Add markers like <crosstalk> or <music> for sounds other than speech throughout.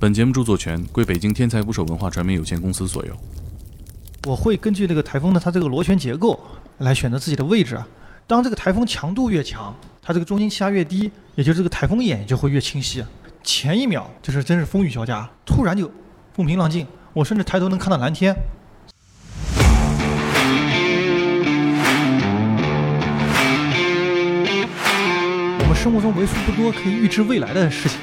本节目著作权归北京天才捕手文化传媒有限公司所有。我会根据这个台风的它这个螺旋结构来选择自己的位置啊。当这个台风强度越强，它这个中心气压越低，也就是这个台风眼就会越清晰。前一秒就是真是风雨交加，突然就风平浪静，我甚至抬头能看到蓝天。我们生活中为数不多可以预知未来的事情。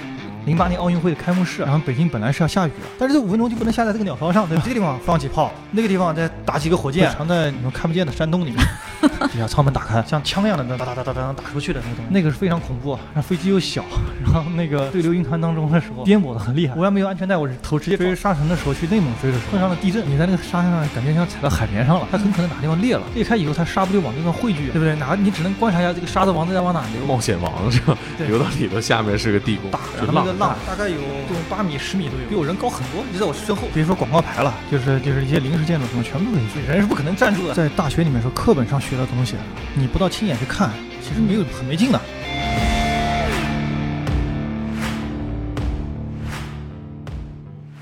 零八年奥运会的开幕式，然后北京本来是要下雨的，但是这五分钟就不能下在这个鸟巢上，对吧？这个地方放几炮，那个地方再打几个火箭，藏在你们看不见的山洞里面。<laughs> 底下舱门打开，像枪一样的哒哒哒哒哒打出去的那个东西，那个是非常恐怖啊。然后飞机又小，然后那个对流云团当中的时候颠簸的很厉害。我要没有安全带，我是头直接追沙尘的时候去内蒙追的时候碰上了地震，你在那个沙滩上感觉像踩到海绵上了，它很可能哪地方裂了，裂开以后它沙不就往这边汇聚，对不对？哪你只能观察一下这个沙子往在往哪流。冒险王是吧？流到里头下面是个地宫，大，那个浪大概有这种八米十米都有，比我人高很多，就在我身后。别说广告牌了，就是就是一些临时建筑什么，全部可以去。人是不可能站住的。在大学里面说课本上学的东西，你不到亲眼去看，其实没有很没劲的。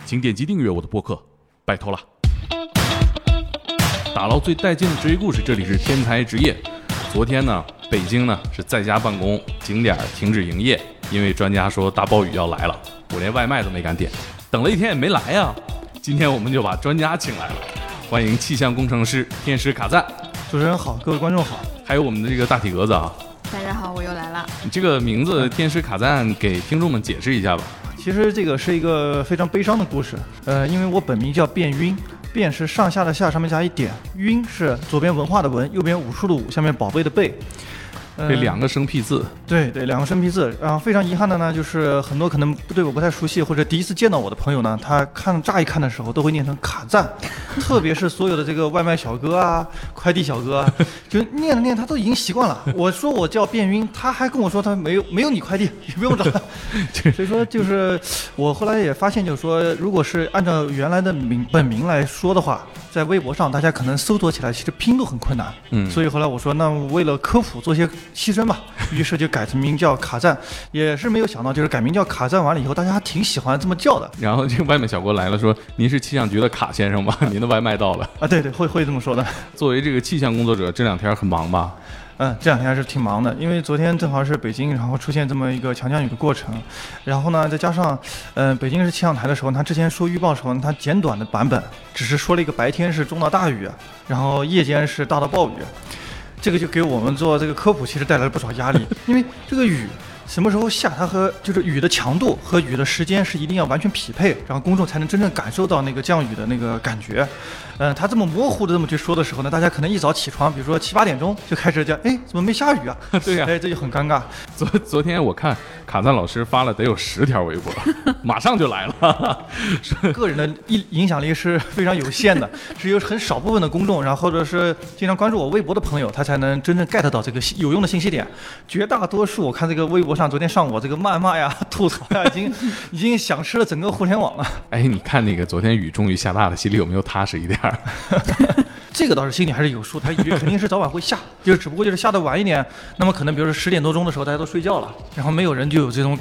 请点击订阅我的播客，拜托了。打捞最带劲的职业故事，这里是天才职业。昨天呢，北京呢是在家办公，景点停止营业，因为专家说大暴雨要来了，我连外卖都没敢点，等了一天也没来呀。今天我们就把专家请来了，欢迎气象工程师天师卡赞。主持人好，各位观众好，还有我们的这个大体格子啊。大家好，我又来了。你这个名字天使卡赞，给听众们解释一下吧。其实这个是一个非常悲伤的故事，呃，因为我本名叫卞晕，卞是上下的下，上面加一点，晕是左边文化的文，右边武术的武，下面宝贝的贝。这两个生僻字，对对，两个生僻字。然后非常遗憾的呢，就是很多可能对我不太熟悉或者第一次见到我的朋友呢，他看乍一看的时候都会念成卡赞，特别是所有的这个外卖小哥啊、快递小哥，就念着念他都已经习惯了。我说我叫卞晕，他还跟我说他没有没有你快递，也不用找。<laughs> 所以说就是我后来也发现，就是说如果是按照原来的名本名来说的话，在微博上大家可能搜索起来其实拼都很困难。嗯，所以后来我说，那为了科普做些。牺牲吧，<laughs> 于是就改成名叫卡赞，也是没有想到，就是改名叫卡赞完了以后，大家还挺喜欢这么叫的。然后这个外卖小哥来了，说：“您是气象局的卡先生吗？<laughs> 您的外卖到了。”啊，对对，会会这么说的。作为这个气象工作者，这两天很忙吧？嗯，这两天还是挺忙的，因为昨天正好是北京，然后出现这么一个强降雨的过程，然后呢，再加上，嗯，北京市气象台的时候，他之前说预报的时候，他简短的版本只是说了一个白天是中到大雨，然后夜间是大到暴雨。这个就给我们做这个科普，其实带来了不少压力，<laughs> 因为这个雨什么时候下，它和就是雨的强度和雨的时间是一定要完全匹配，然后公众才能真正感受到那个降雨的那个感觉。嗯，他这么模糊的这么去说的时候呢，大家可能一早起床，比如说七八点钟就开始讲，哎，怎么没下雨啊？<laughs> 对呀，哎，这就很尴尬。昨昨天我看卡赞老师发了得有十条微博，<laughs> 马上就来了。<laughs> 个人的影影响力是非常有限的，只有很少部分的公众，然后或者是经常关注我微博的朋友，他才能真正 get 到这个有用的信息点。绝大多数，我看这个微博上昨天上午这个谩骂呀、<laughs> 吐槽呀，已经 <laughs> 已经响吃了整个互联网了。哎，你看那个昨天雨终于下大了，心里有没有踏实一点儿？<laughs> 这个倒是心里还是有数，它雨肯定是早晚会下，就只不过就是下的晚一点。那么可能比如说十点多钟的时候，大家都睡觉了，然后没有人就有这种。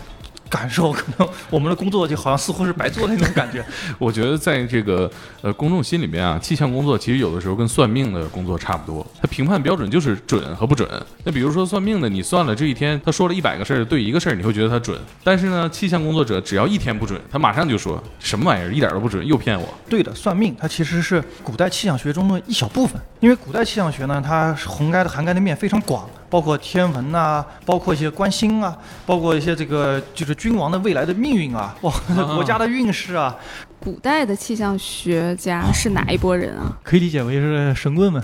感受可能我们的工作就好像似乎是白做的那种感觉。<laughs> 我觉得在这个呃公众心里面啊，气象工作其实有的时候跟算命的工作差不多，它评判标准就是准和不准。那比如说算命的，你算了这一天，他说了一百个事儿对一个事儿，你会觉得他准。但是呢，气象工作者只要一天不准，他马上就说什么玩意儿一点都不准，又骗我。对的，算命它其实是古代气象学中的一小部分，因为古代气象学呢，它涵盖的涵盖的面非常广。包括天文呐，包括一些观星啊，包括一些这个就是君王的未来的命运啊，哇，<laughs> 国家的运势啊。古代的气象学家是哪一拨人啊？<laughs> 可以理解为是神棍们。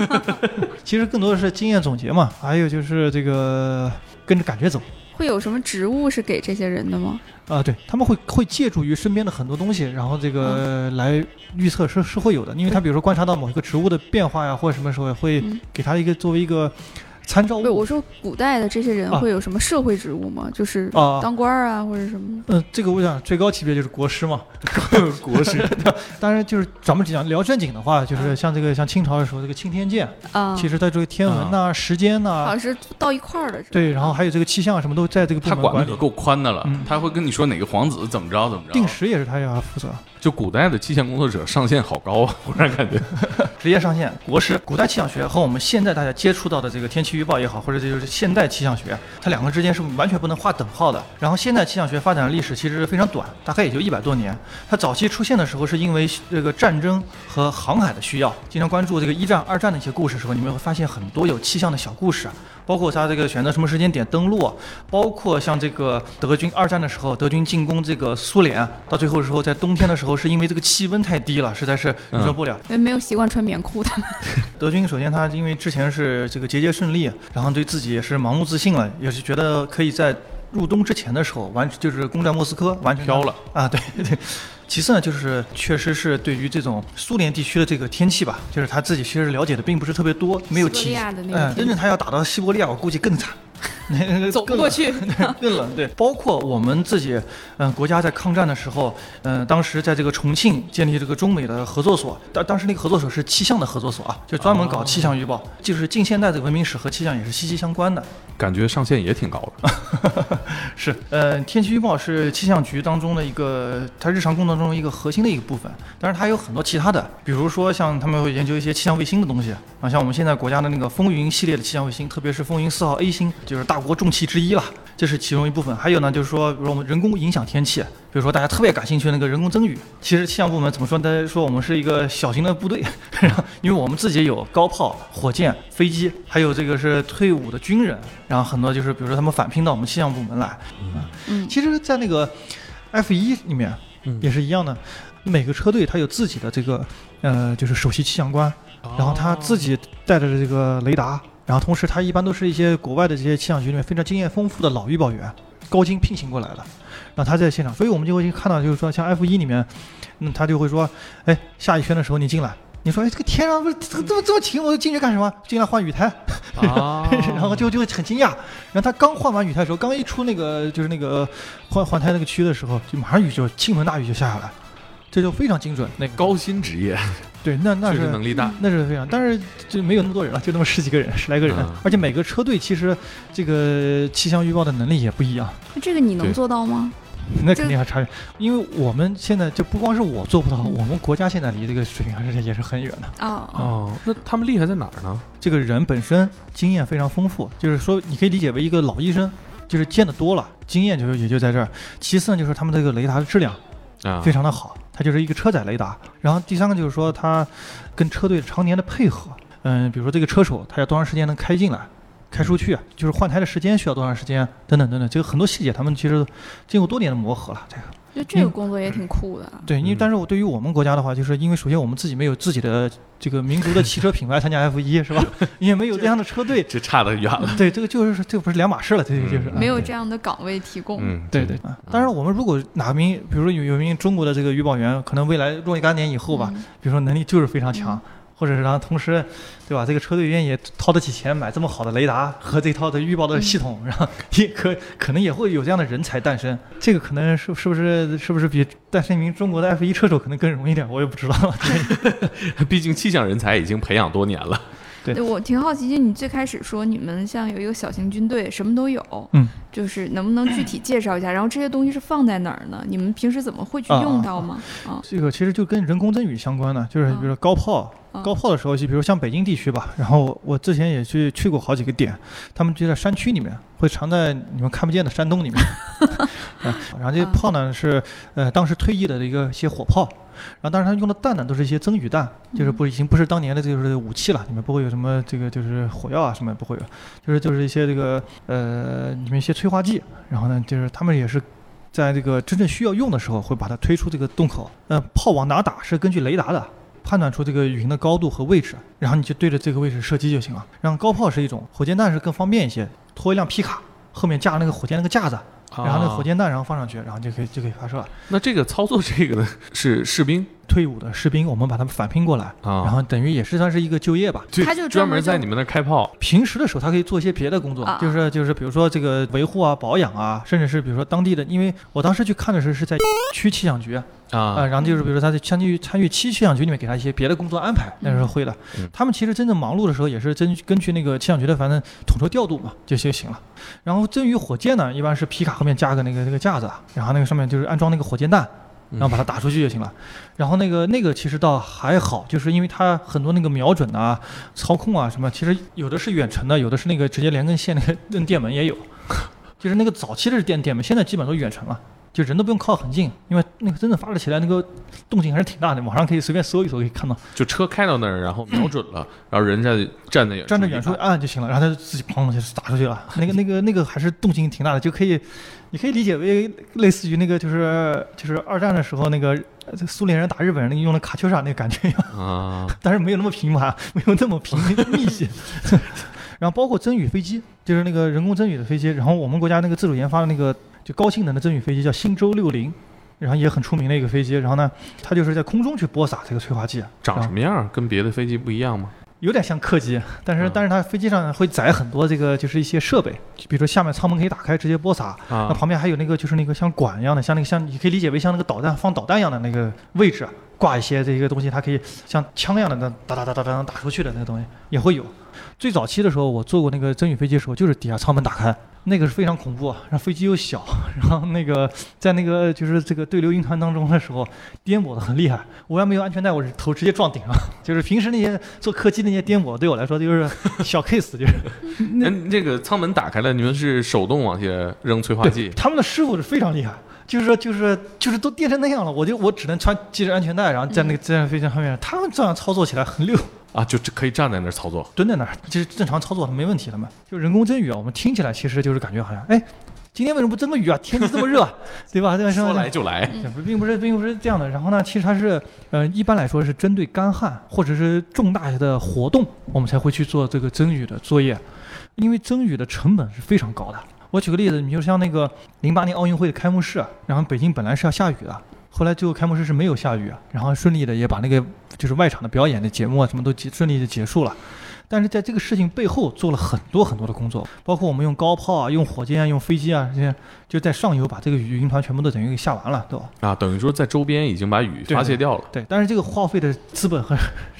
<laughs> 其实更多的是经验总结嘛，还有就是这个跟着感觉走。会有什么职务是给这些人的吗？啊，对他们会会借助于身边的很多东西，然后这个来预测是是会有的，因为他比如说观察到某一个植物的变化呀，或者什么时候会给他一个作为一个。参照物。我说古代的这些人啊会有什么社会职务吗？就是啊当官儿啊，或者什么？嗯，这个我想最高级别就是国师嘛。<laughs> 国师 <laughs> 当然，就是咱们讲聊正经的话，就是像这个像清朝的时候，这个钦天监，啊，其实在这个天文呐、时间呐、好像是到一块儿的。对，然后还有这个气象什么都在这个部他门管理。管的可够宽的了嗯，他会跟你说哪个皇子怎么着怎么着。定时也是他要负责，就古代的气象工作者上限好高啊，忽然感觉。<laughs> 职业上线。国师，古代气象学和我们现在大家接触到的这个天气预报也好，或者这就是现代气象学，它两个之间是完全不能划等号的。然后现代气象学发展的历史其实非常短，大概也就一百多年。它早期出现的时候是因为这个战争和航海的需要，经常关注这个一战、二战的一些故事的时候，你们会发现很多有气象的小故事。包括他这个选择什么时间点登陆，包括像这个德军二战的时候，德军进攻这个苏联，到最后的时候，在冬天的时候，是因为这个气温太低了，实在是忍受不了。因为没有习惯穿棉裤的。<laughs> 德军首先他因为之前是这个节节胜利，然后对自己也是盲目自信了，也是觉得可以在入冬之前的时候完就是攻占莫斯科，完全飘了啊，对对。其次呢，就是确实是对于这种苏联地区的这个天气吧，就是他自己其实了解的并不是特别多，没有体西伯利亚的那个哎，天气真正他要打到西伯利亚，我估计更惨。<laughs> 走不过去 <laughs> 更冷。对，包括我们自己，嗯、国家在抗战的时候，嗯、当时在这个重庆建立这个中美的合作所，当当时那个合作所是气象的合作所啊，就专门搞气象预报，就是近现代的文明史和气象也是息息相关的。感觉上限也挺高的。<laughs> 是，呃，天气预报是气象局当中的一个，它日常工作中一个核心的一个部分。但是，它有很多其他的，比如说像他们会研究一些气象卫星的东西啊，像我们现在国家的那个风云系列的气象卫星，特别是风云四号 A 星，就是大国重器之一了，这是其中一部分。还有呢，就是说，比如我们人工影响天气，比如说大家特别感兴趣的那个人工增雨，其实气象部门怎么说？大家说我们是一个小型的部队，<laughs> 因为我们自己有高炮、火箭、飞机，还有这个是退伍的军人，然后很多就是比如说他们返聘到我们气象部门来。嗯，其实，在那个 F 一里面嗯也是一样的，每个车队它有自己的这个呃，就是首席气象官，然后他自己带着这个雷达，然后同时他一般都是一些国外的这些气象局里面非常经验丰富的老预报员，高精聘请过来的，然后他在现场，所以我们就会看到，就是说像 F 一里面，嗯，他就会说，哎，下一圈的时候你进来。你说，哎，这个天上不是这这么这么晴，我进去干什么？进来换雨胎，啊 <laughs> 然后就就会很惊讶。然后他刚换完雨胎的时候，刚一出那个就是那个换换胎那个区的时候，就马上雨就倾盆大雨就下下来，这就非常精准。那高薪职业，<laughs> 对，那那是能力大。那是非常，但是就没有那么多人了，就那么十几个人，十来个人，嗯而且每个车队其实这个气象预报的能力也不一样，那这个你能做到吗？那肯定还差远。因为我们现在就不光是我做不到，我们国家现在离这个水平还是也是很远的。哦哦，哦，那他们厉害在哪儿呢？这个人本身经验非常丰富，就是说你可以理解为一个老医生，就是见得多了，经验就也就在这儿。其次呢，就是他们这个雷达的质量啊，非常的好，它就是一个车载雷达。然后第三个就是说它跟车队常年的配合，嗯，比如说这个车手他要多长时间能开进来。开出去，就是换胎的时间需要多长时间，等等等等，这个很多细节他们其实经过多年的磨合了。这个就这个工作也挺酷的。对，因为嗯但是我对于我们国家的话，就是因为首先我们自己没有自己的这个民族的汽车品牌参加 F 一是吧？<laughs> 因为没有这样的车队，这差得远了。对，这个就是这个不是两码事了，这个就是、嗯没有这样的岗位提供。嗯，对对啊。当然，我们如果哪名，比如说有有一名中国的这个预报员，可能未来若干年以后吧，嗯比如说能力就是非常强，嗯或者是然后同时，对吧？这个车队愿意掏得起钱买这么好的雷达和这套的预报的系统，然后也可可能也会有这样的人才诞生。这个可能是是不是是不是比诞生一名中国的 F 一车手可能更容易一点？我也不知道。<laughs> <laughs> 毕竟气象人才已经培养多年了。对对我挺好奇，就你最开始说你们像有一个小型军队，什么都有，嗯，就是能不能具体介绍一下？然后这些东西是放在哪儿呢？你们平时怎么会去啊用到吗？啊这个其实就跟人工增雨相关的，就是比如说高炮，啊高炮的时候，就比如像北京地区吧，然后我之前也去去过好几个点，他们就在山区里面，会藏在你们看不见的山洞里面。<laughs> 嗯 <laughs> 然后这些炮呢是呃当时退役的一个一些火炮，然后当时他用的弹呢都是一些增雨弹，就是不已经不是当年的就是武器了，里面不会有什么这个就是火药啊什么也不会有，就是就是一些这个呃里面一些催化剂，然后呢就是他们也是。在这个真正需要用的时候，会把它推出这个洞口。呃，炮往哪打是根据雷达的，判断出这个云的高度和位置，然后你就对着这个位置射击就行了。然后高炮是一种，火箭弹是更方便一些，拖一辆皮卡，后面架那个火箭那个架子，然后那个火啊箭弹然后放上去，然后就可以就可以发射了。那这个操作这个呢，是士兵退伍的士兵，我们把他们返聘过来，啊然后等于也是算是一个就业吧。就他就专专门门在你们那儿开炮平时的时候，他可以做一些别的工作，啊就是就是比如说这个维护啊、保养啊，甚至是比如说当地的，因为我当时去看的时候是在区气象局啊，啊然后就是比如说他在参与参与区气象局里面给他一些别的工作安排，那时候会的嗯。他们其实真正忙碌的时候，也是根据根据那个气象局的反正统筹调度嘛，就就行了。然后至于火箭呢，一般是皮卡后面加个那个那个架子，然后那个上面就是安装那个火箭弹。然后把它打出去就行了，然后那个那个其实倒还好，就是因为它很多那个瞄准啊、操控啊什么，其实有的是远程的，有的是那个直接连根线那个摁电门也有，<laughs> 就是那个早期的是电电门，现在基本都远程了，就人都不用靠很近，因为那个真正发射起来那个动静还是挺大的，网上可以随便搜一搜可以看到，就车开到那儿，然后瞄准了，然后人在站在远处站在远处一按就行了，然后它就自己砰就打出去了，那个那个那个还是动静挺大的，就可以，你可以理解为类似于那个就是就是二战的时候那个呃苏联人打日本人那个用的卡秋莎那个感觉一样。啊 <laughs> 但是没有那么频繁，<laughs> 没有那么频密集。<laughs> 然后包括增雨飞机，就是那个人工增雨的飞机。然后我们国家那个自主研发的那个就高性能的增雨飞机叫星舟六零，然后也很出名的一个飞机。然后呢，它就是在空中去播撒这个催化剂，长什么样？跟别的飞机不一样吗？有点像客机，但是嗯但是它飞机上会载很多这个就是一些设备，就比如说下面舱门可以打开直接播撒，那啊旁边还有那个就是那个像管一样的，像那个像你可以理解为像那个导弹放导弹一样的那个位置，挂一些这个东西，它可以像枪一样的那哒哒哒哒哒打出去的那个东西也会有。最早期的时候，我坐过那个增雨飞机的时候，就是底下舱门打开，那个是非常恐怖，啊，然后飞机又小，<laughs> 然后那个在那个就是这个对流云团当中的时候，颠簸的很厉害。我要没有安全带，我是头直接撞顶了。<laughs> 就是平时那些坐客机那些颠簸，对我来说就是小 case，就是那那个舱门打开了，你们是手动往下扔催化剂，他们的师傅是非常厉害，就是说就是就是都颠成那样了，我就我只能穿系着安全带，然后在那个在飞机上面，他们这样操作起来很溜，啊，就这可以站在那儿操作。蹲在那儿，就是正常操作没问题的嘛。就人工增雨啊，我们听起来其实就是感觉好像，哎，今天为什么不增个雨啊？天气这么热，<laughs> 对吧？对吧？说来就来，并不是并不是这样的。然后呢，其实它是，呃，一般来说是针对干旱或者是重大的活动，我们才会去做这个增雨的作业，因为增雨的成本是非常高的。我举个例子，你就像那个零八年奥运会的开幕式，然后北京本来是要下雨的，后来最后开幕式是没有下雨，然后顺利的也把那个就是外场的表演的节目啊什么都结顺利的结束了。但是在这个事情背后做了很多很多的工作，包括我们用高炮啊、用火箭啊、用飞机啊这些，就在上游把这个雨云团全部都等于给下完了，都。啊，等于说在周边已经把雨对发泄掉了，对，但是这个耗费的资本和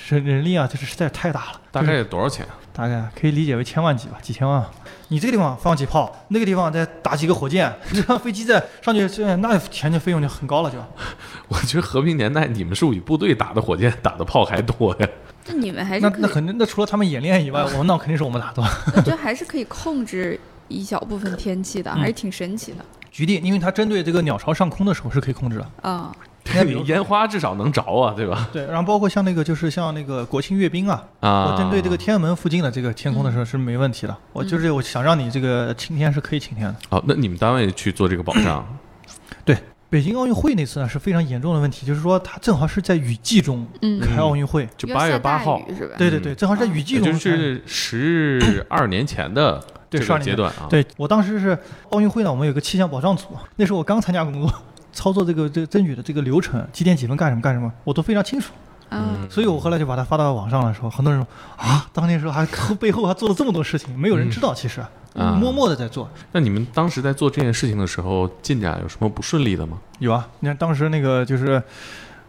人人力啊，这是实在太大了，大概多少钱？大概可以理解为千万级吧，几千万。你这个地方放几炮，那个地方再打几个火箭，<laughs> 这样飞机再上去，这 <laughs> 那钱的费用就很高了就。<laughs> 我觉得和平年代你们是比部队打的火箭、打的炮还多呀。那你们还是那，那肯定，那除了他们演练以外，我们那肯定是我们打的。<laughs> 我觉得还是可以控制一小部分天气的，嗯还是挺神奇的局地，因为它针对这个鸟巢上空的时候是可以控制的。啊。你烟花至少能着啊，对吧？对，然后包括像那个就是像那个国庆阅兵啊，啊，我针对这个天安门附近的这个天空的时候是没问题的。我就是我想让你这个晴天是可以晴天的。好，那你们单位去做这个保障对，北京奥运会那次呢是非常严重的问题，就是说它正好是在雨季中嗯，开奥运会。就八月八号，是吧？对对对，正好是在雨季中是十二年前的对12这个年阶段啊。对我当时是奥运会呢，我们有个气象保障组，那时候我刚参加工作，操作这个这个增雨的这个流程，几点几分干什么干什么，我都非常清楚。嗯，所以我后来就把它发到网上的时候，很多人说啊，当年时候还 <laughs> 背后还做了这么多事情，没有人知道，其实、嗯默默的在做。那你们当时在做这件事情的时候，进展有什么不顺利的吗？有啊，你看当时那个就是，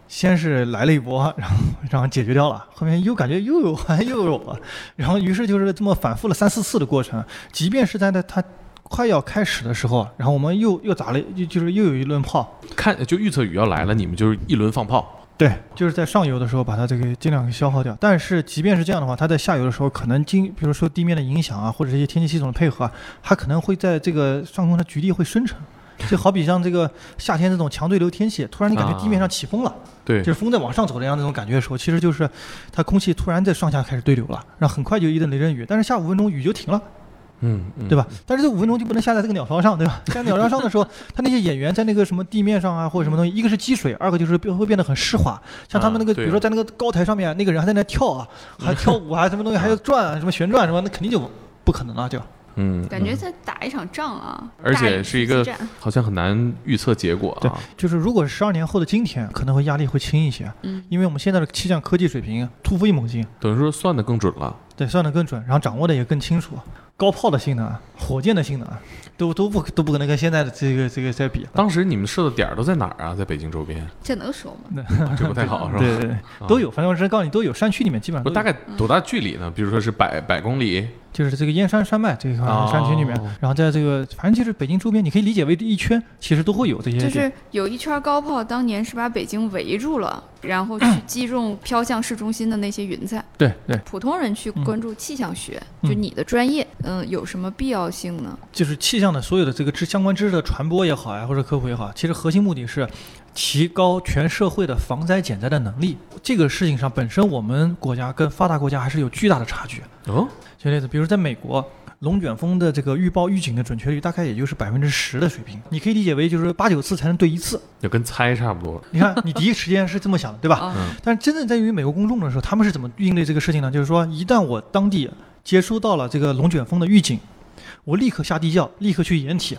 先是来了一波，然后然后解决掉了，后面又感觉又有还又有了，然后于是就是这么反复了三四次的过程，即便是在那他快要开始的时候，然后我们又又砸了，就就是又有一轮炮，看就预测雨要来了，你们就是一轮放炮。对，就是在上游的时候把它这个尽量给消耗掉。但是即便是这样的话，它在下游的时候，可能经比如说地面的影响啊，或者这些天气系统的配合啊，它可能会在这个上空的局地会生成。就好比像这个夏天这种强对流天气，突然你感觉地面上起风了，对就是风在往上走的样那种感觉的时候，其实就是它空气突然在上下开始对流了，然后很快就一阵雷阵雨，但是下五分钟雨就停了。嗯，嗯对吧？？但是这五分钟就不能下在这个鸟巢上，对吧？下在鸟巢上的时候，他那些演员在那个什么地面上啊，或者什么东西，一个是积水，二个就是变会变得很湿滑。像他们那个，啊比如说在那个高台上面，那个人还在那跳啊，还跳舞啊，什么东西还要转啊，什么旋转什么，那肯定就不可能了，就嗯，感觉在打一场仗啊，而且是一个好像很难预测结果对啊。就是如果是十二年后的今天，可能会压力会轻一些，嗯，因为我们现在的气象科技水平突飞猛进，等于说算的更准了。对，算得更准，然后掌握的也更清楚。高炮的性能、火箭的性能，都都不都不可能跟现在的这个这个在比。当时你们设的点儿都在哪儿啊？在北京周边，这能说吗？啊 <laughs> 这不太好是吧？对对对，都有，反正我是告诉你都有，山区里面基本上不大概多大距离呢？比如说是百百公里，就是这个燕山山脉这一块哦山区里面，然后在这个反正就是北京周边，你可以理解为一圈，其实都会有这些就。是有一圈高炮，当年是把北京围住了，然后去击中 <clears throat> 飘向市中心的那些云彩。对对，普通人去嗯关注气象学，嗯就你的专业，嗯、有什么必要性呢？就是气象的所有的这个知相关知识的传播也好呀，或者科普也好，其实核心目的是提高全社会的防灾减灾的能力。这个事情上本身，我们国家跟发达国家还是有巨大的差距。哦，举例子，比如在美国。龙卷风的这个预报预警的准确率大概也就是百分之十的水平，你可以理解为就是八九次才能对一次。就跟猜差不多。你看，你第一时间是这么想的，对吧？啊，嗯但是真正在于美国公众的时候，他们是怎么应对这个事情呢？就是说，一旦我当地接收到了这个龙卷风的预警，我立刻下地窖，立刻去掩体，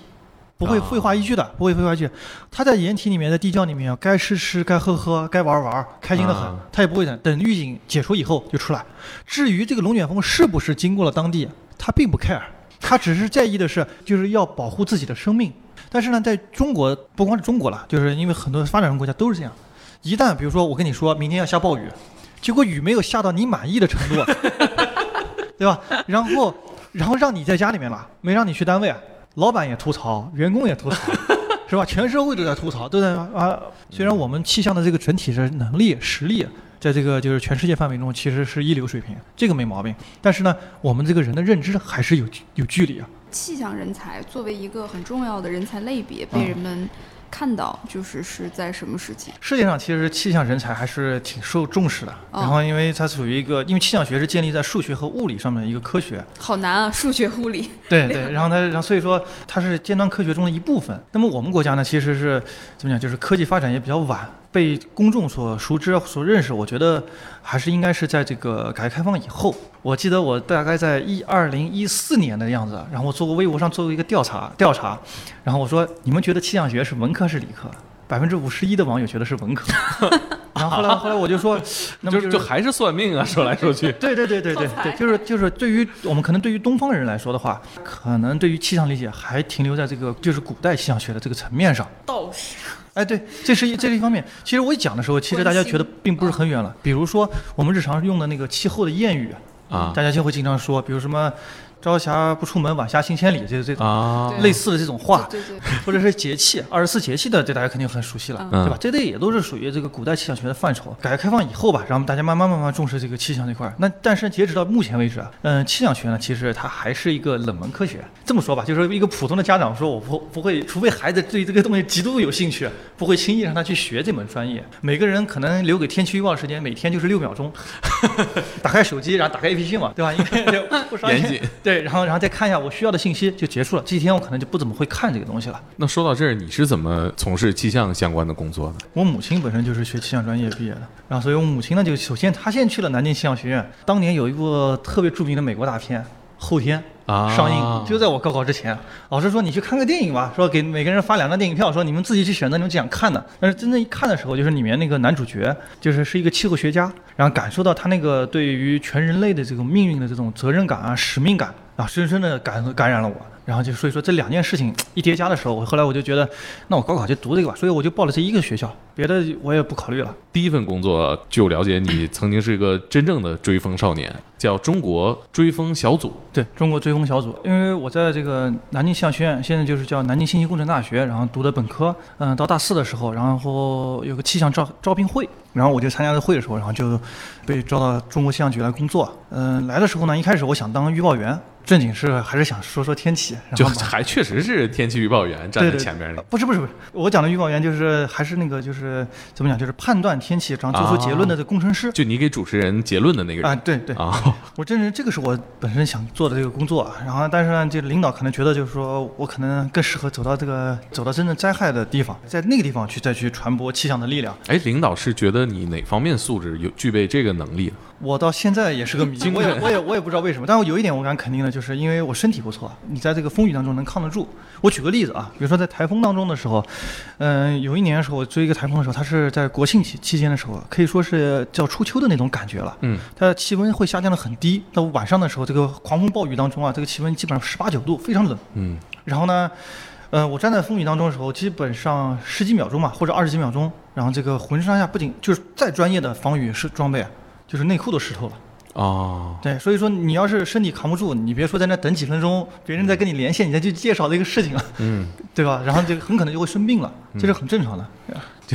不会啊废话一句的，不会废话一句。他在掩体里面，在地窖里面，该吃吃，该喝喝，该玩玩，开心的很啊，他也不会等等预警解除以后就出来。至于这个龙卷风是不是经过了当地，他并不 care，他只是在意的是就是要保护自己的生命。但是呢，在中国不光是中国了，就是因为很多发展中国家都是这样。一旦比如说我跟你说明天要下暴雨，结果雨没有下到你满意的程度，<laughs> 对吧？然后然后让你在家里面了，没让你去单位，老板也吐槽，员工也吐槽，<laughs> 是吧？全社会都在吐槽，都在啊。虽然我们气象的这个整体的能力实力。在这个就是全世界范围中，其实是一流水平，这个没毛病。但是呢，我们这个人的认知还是有有距离啊。气象人才作为一个很重要的人才类别，嗯被人们看到，就是是在什么时期？世界上其实气象人才还是挺受重视的。哦然后，因为它属于一个，因为气象学是建立在数学和物理上面的一个科学。好难啊，数学、物理。对对，然后它，然后所以说它是尖端科学中的一部分。那么我们国家呢，其实是怎么讲，就是科技发展也比较晚，被公众所熟知、所认识。我觉得还是应该是在这个改革开放以后。我记得我大概在一二零一四年的样子，然后我做过微博上做过一个调查，调查，然后我说你们觉得气象学是文科还是理科？百分之五十一的网友觉得是文科。<laughs> 然后后来后来我就说，那么就是就还是算命啊，说来说去。对对对对对对，就是就是对于我们可能对于东方人来说的话，可能对于气象理解还停留在这个就是古代气象学的这个层面上。道士。哎，对，这是一这是一方面。其实我一讲的时候，其实大家觉得并不是很远了。比如说我们日常用的那个气候的谚语，啊大家就会经常说，比如什么“朝霞不出门，晚霞行千里”这这种啊，类似的这种话。对对对，或者是节气，<laughs> 二十四节气的，这大家肯定很熟悉了，嗯对吧？这类也都是属于这个古代气象学的范畴。改革开放以后吧，然后大家慢慢慢慢重视这个气象这块儿。那但是截止到目前为止啊，嗯，气象学呢，其实它还是一个冷门科学。这么说吧，就是一个普通的家长说，我不不会，除非孩子对这个东西极度有兴趣，不会轻易让他去学这门专业。每个人可能留给天气预报的时间，每天就是六秒钟。<laughs> 打开手机，然后打开 APP 嘛，对吧？因为不刷严谨。对，然后然后再看一下我需要的信息就结束了。这几天我可能就不怎么会看这个东西了。那说到这儿，你是怎么从事气象相关的工作的？我母亲本身就是学气象专业毕业的，然后所以我母亲呢，就首先她先去了南京气象学院。当年有一部特别著名的美国大片《后天》啊上映，就在我高考之前。老师说你去看个电影吧，说给每个人发两张电影票，说你们自己去选择你们想看的。但是真正一看的时候，就是里面那个男主角就是是一个气候学家，然后感受到他那个对于全人类的这种命运的这种责任感啊、使命感啊，深深的感感染了我。然后就所以说这两件事情一叠加的时候，我后来我就觉得，那我高考就读这个吧，所以我就报了这一个学校，别的我也不考虑了。第一份工作，据我了解，你曾经是一个真正的追风少年，叫中国追风小组。对中国追风小组，因为我在这个南京气象学院，现在就是叫南京信息工程大学，然后读的本科。嗯，到大四的时候，然后有个气象招招聘会，然后我就参加这会的时候，然后就被招到中国气象局来工作。嗯，来的时候呢，一开始我想当预报员，正经是还是想说说天气，就还确实是天气预报员站在前面的。不是不是不是，我讲的预报员就是还是那个就是怎么讲，就是判断天气，然后做出结论的这工程师。就你给主持人结论的那个人啊，对对，啊，我真是这个是我本身想做的这个工作，然后但是呢，这领导可能觉得就是说我可能更适合走到这个走到真正灾害的地方，在那个地方去再去传播气象的力量。哎，领导是觉得得你哪方面素质有具备这个能力呢？我到现在也是个迷，我也我也我也不知道为什么，但我有一点我敢肯定的，就是因为我身体不错，你在这个风雨当中能抗得住。我举个例子啊，比如说在台风当中的时候，嗯、有一年的时候我追一个台风的时候，它是在国庆期期间的时候，可以说是叫初秋的那种感觉了。嗯，它的气温会下降的很低，到晚上的时候，这个狂风暴雨当中啊，这个气温基本上十八九度，非常冷。嗯，然后呢，呃，我站在风雨当中的时候，基本上十几秒钟嘛，或者二十几秒钟，然后这个浑身上下不仅就是再专业的防雨是装备，啊就是内裤都湿透了。哦，对，所以说你要是身体扛不住，你别说在那等几分钟，别人再跟你连线，你再去介绍这个事情了，嗯，<laughs> 对吧？然后就很可能就会生病了，这是很正常的。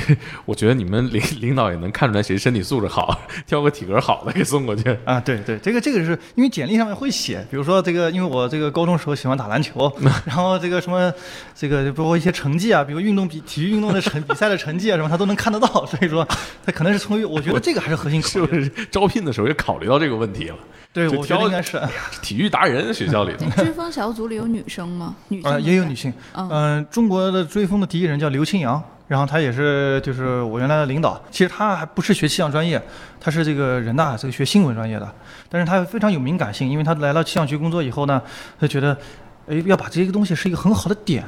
<laughs> 我觉得你们领领导也能看出来谁身体素质好，<laughs> 挑个体格好的给送过去。啊，对对，这个这个是因为简历上面会写，比如说这个，因为我这个高中时候喜欢打篮球，<laughs> 然后这个什么，这个包括一些成绩啊，比如运动比体育运动的成比赛的成绩啊什么，他都能看得到，所以说他可能是从于我觉得这个还是核心考是。不是招聘的时候也考虑到这个问题了？对，我觉得应该是，体育达人学校里头，追风小组里有女生吗？女生呃，也有女性，嗯嗯、中国的追风的第一人叫刘清扬，然后他也是就是我原来的领导。其实他还不是学气象专业，他是这个人大这个学新闻专业的，但是他非常有敏感性，因为他来到气象局工作以后呢，他觉得，哎，要把这个东西是一个很好的点。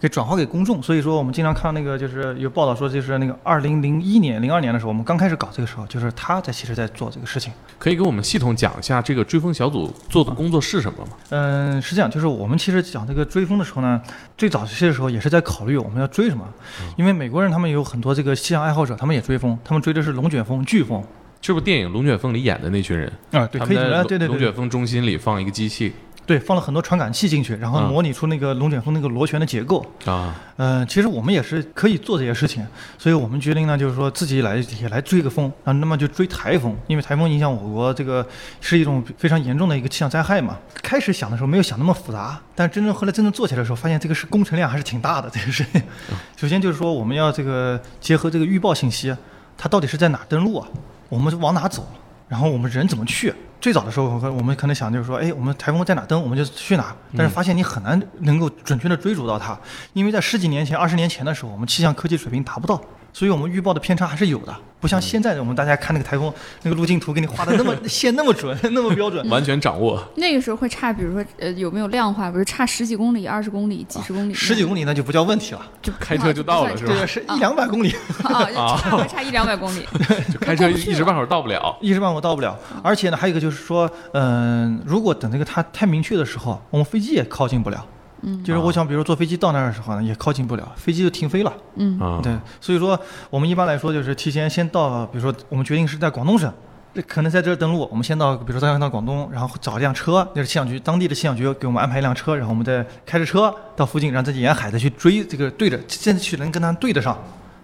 给转化给公众，所以说我们经常看到那个，就是有报道说，就是那个二零零一年、零二年的时候，我们刚开始搞这个时候，就是他在其实在做这个事情。可以给我们系统讲一下这个追风小组做的工作是什么吗？嗯，是这样，就是我们其实讲这个追风的时候呢，最早期的时候也是在考虑我们要追什么，因为美国人他们有很多这个气象爱好者，他们也追风，他们追的是龙卷风、飓风是不是电影《龙卷风》里演的那群人？啊，对，可以啊，对对对龙卷，风中心里放一个机器对，放了很多传感器进去，然后嗯模拟出那个龙卷风那个螺旋的结构。啊，呃，其实我们也是可以做这些事情，所以我们决定呢，就是说自己来也来追个风，啊，那么就追台风，因为台风影响我国这个是一种非常严重的一个气象灾害嘛。开始想的时候没有想那么复杂，但真正后来真正做起来的时候，发现这个是工程量还是挺大的这个事情。<laughs> 首先就是说我们要这个结合这个预报信息，它到底是在哪儿登陆啊？我们往哪走？然后我们人怎么去？最早的时候，我们可能想就是说，哎，我们台风在哪登，我们就去哪。但是发现你很难能够准确的追逐到它，因为在十几年前、二十年前的时候，我们气象科技水平达不到，所以我们预报的偏差还是有的。不像现在的我们大家看那个台风那个路径图给你画的那么 <laughs> 线那么准、那么标准。完全掌握。那个时候会差，比如说呃有没有量化，比如差十几公里、二十公里、几十公里，十几公里那就不叫问题了，就开车就到了是吧对是一两百公里，啊，就差会 <laughs> 差一两百公里。<laughs> 就开车一时半会儿到不了。一时半会儿到不了。而且呢，还有一个就是说，嗯、如果等那个它太明确的时候，我们飞机也靠近不了。嗯就是我想，比如坐飞机到那儿的时候呢，也靠近不了，飞机就停飞了。嗯啊，对，所以说我们一般来说就是提前先到，比如说我们决定是在广东省，这可能在这儿登陆，我们先到，比如说先到广东，然后找一辆车，就是气象局当地的气象局给我们安排一辆车，然后我们再开着车到附近，然后再沿海的去追这个对着，现在去能跟它对得上。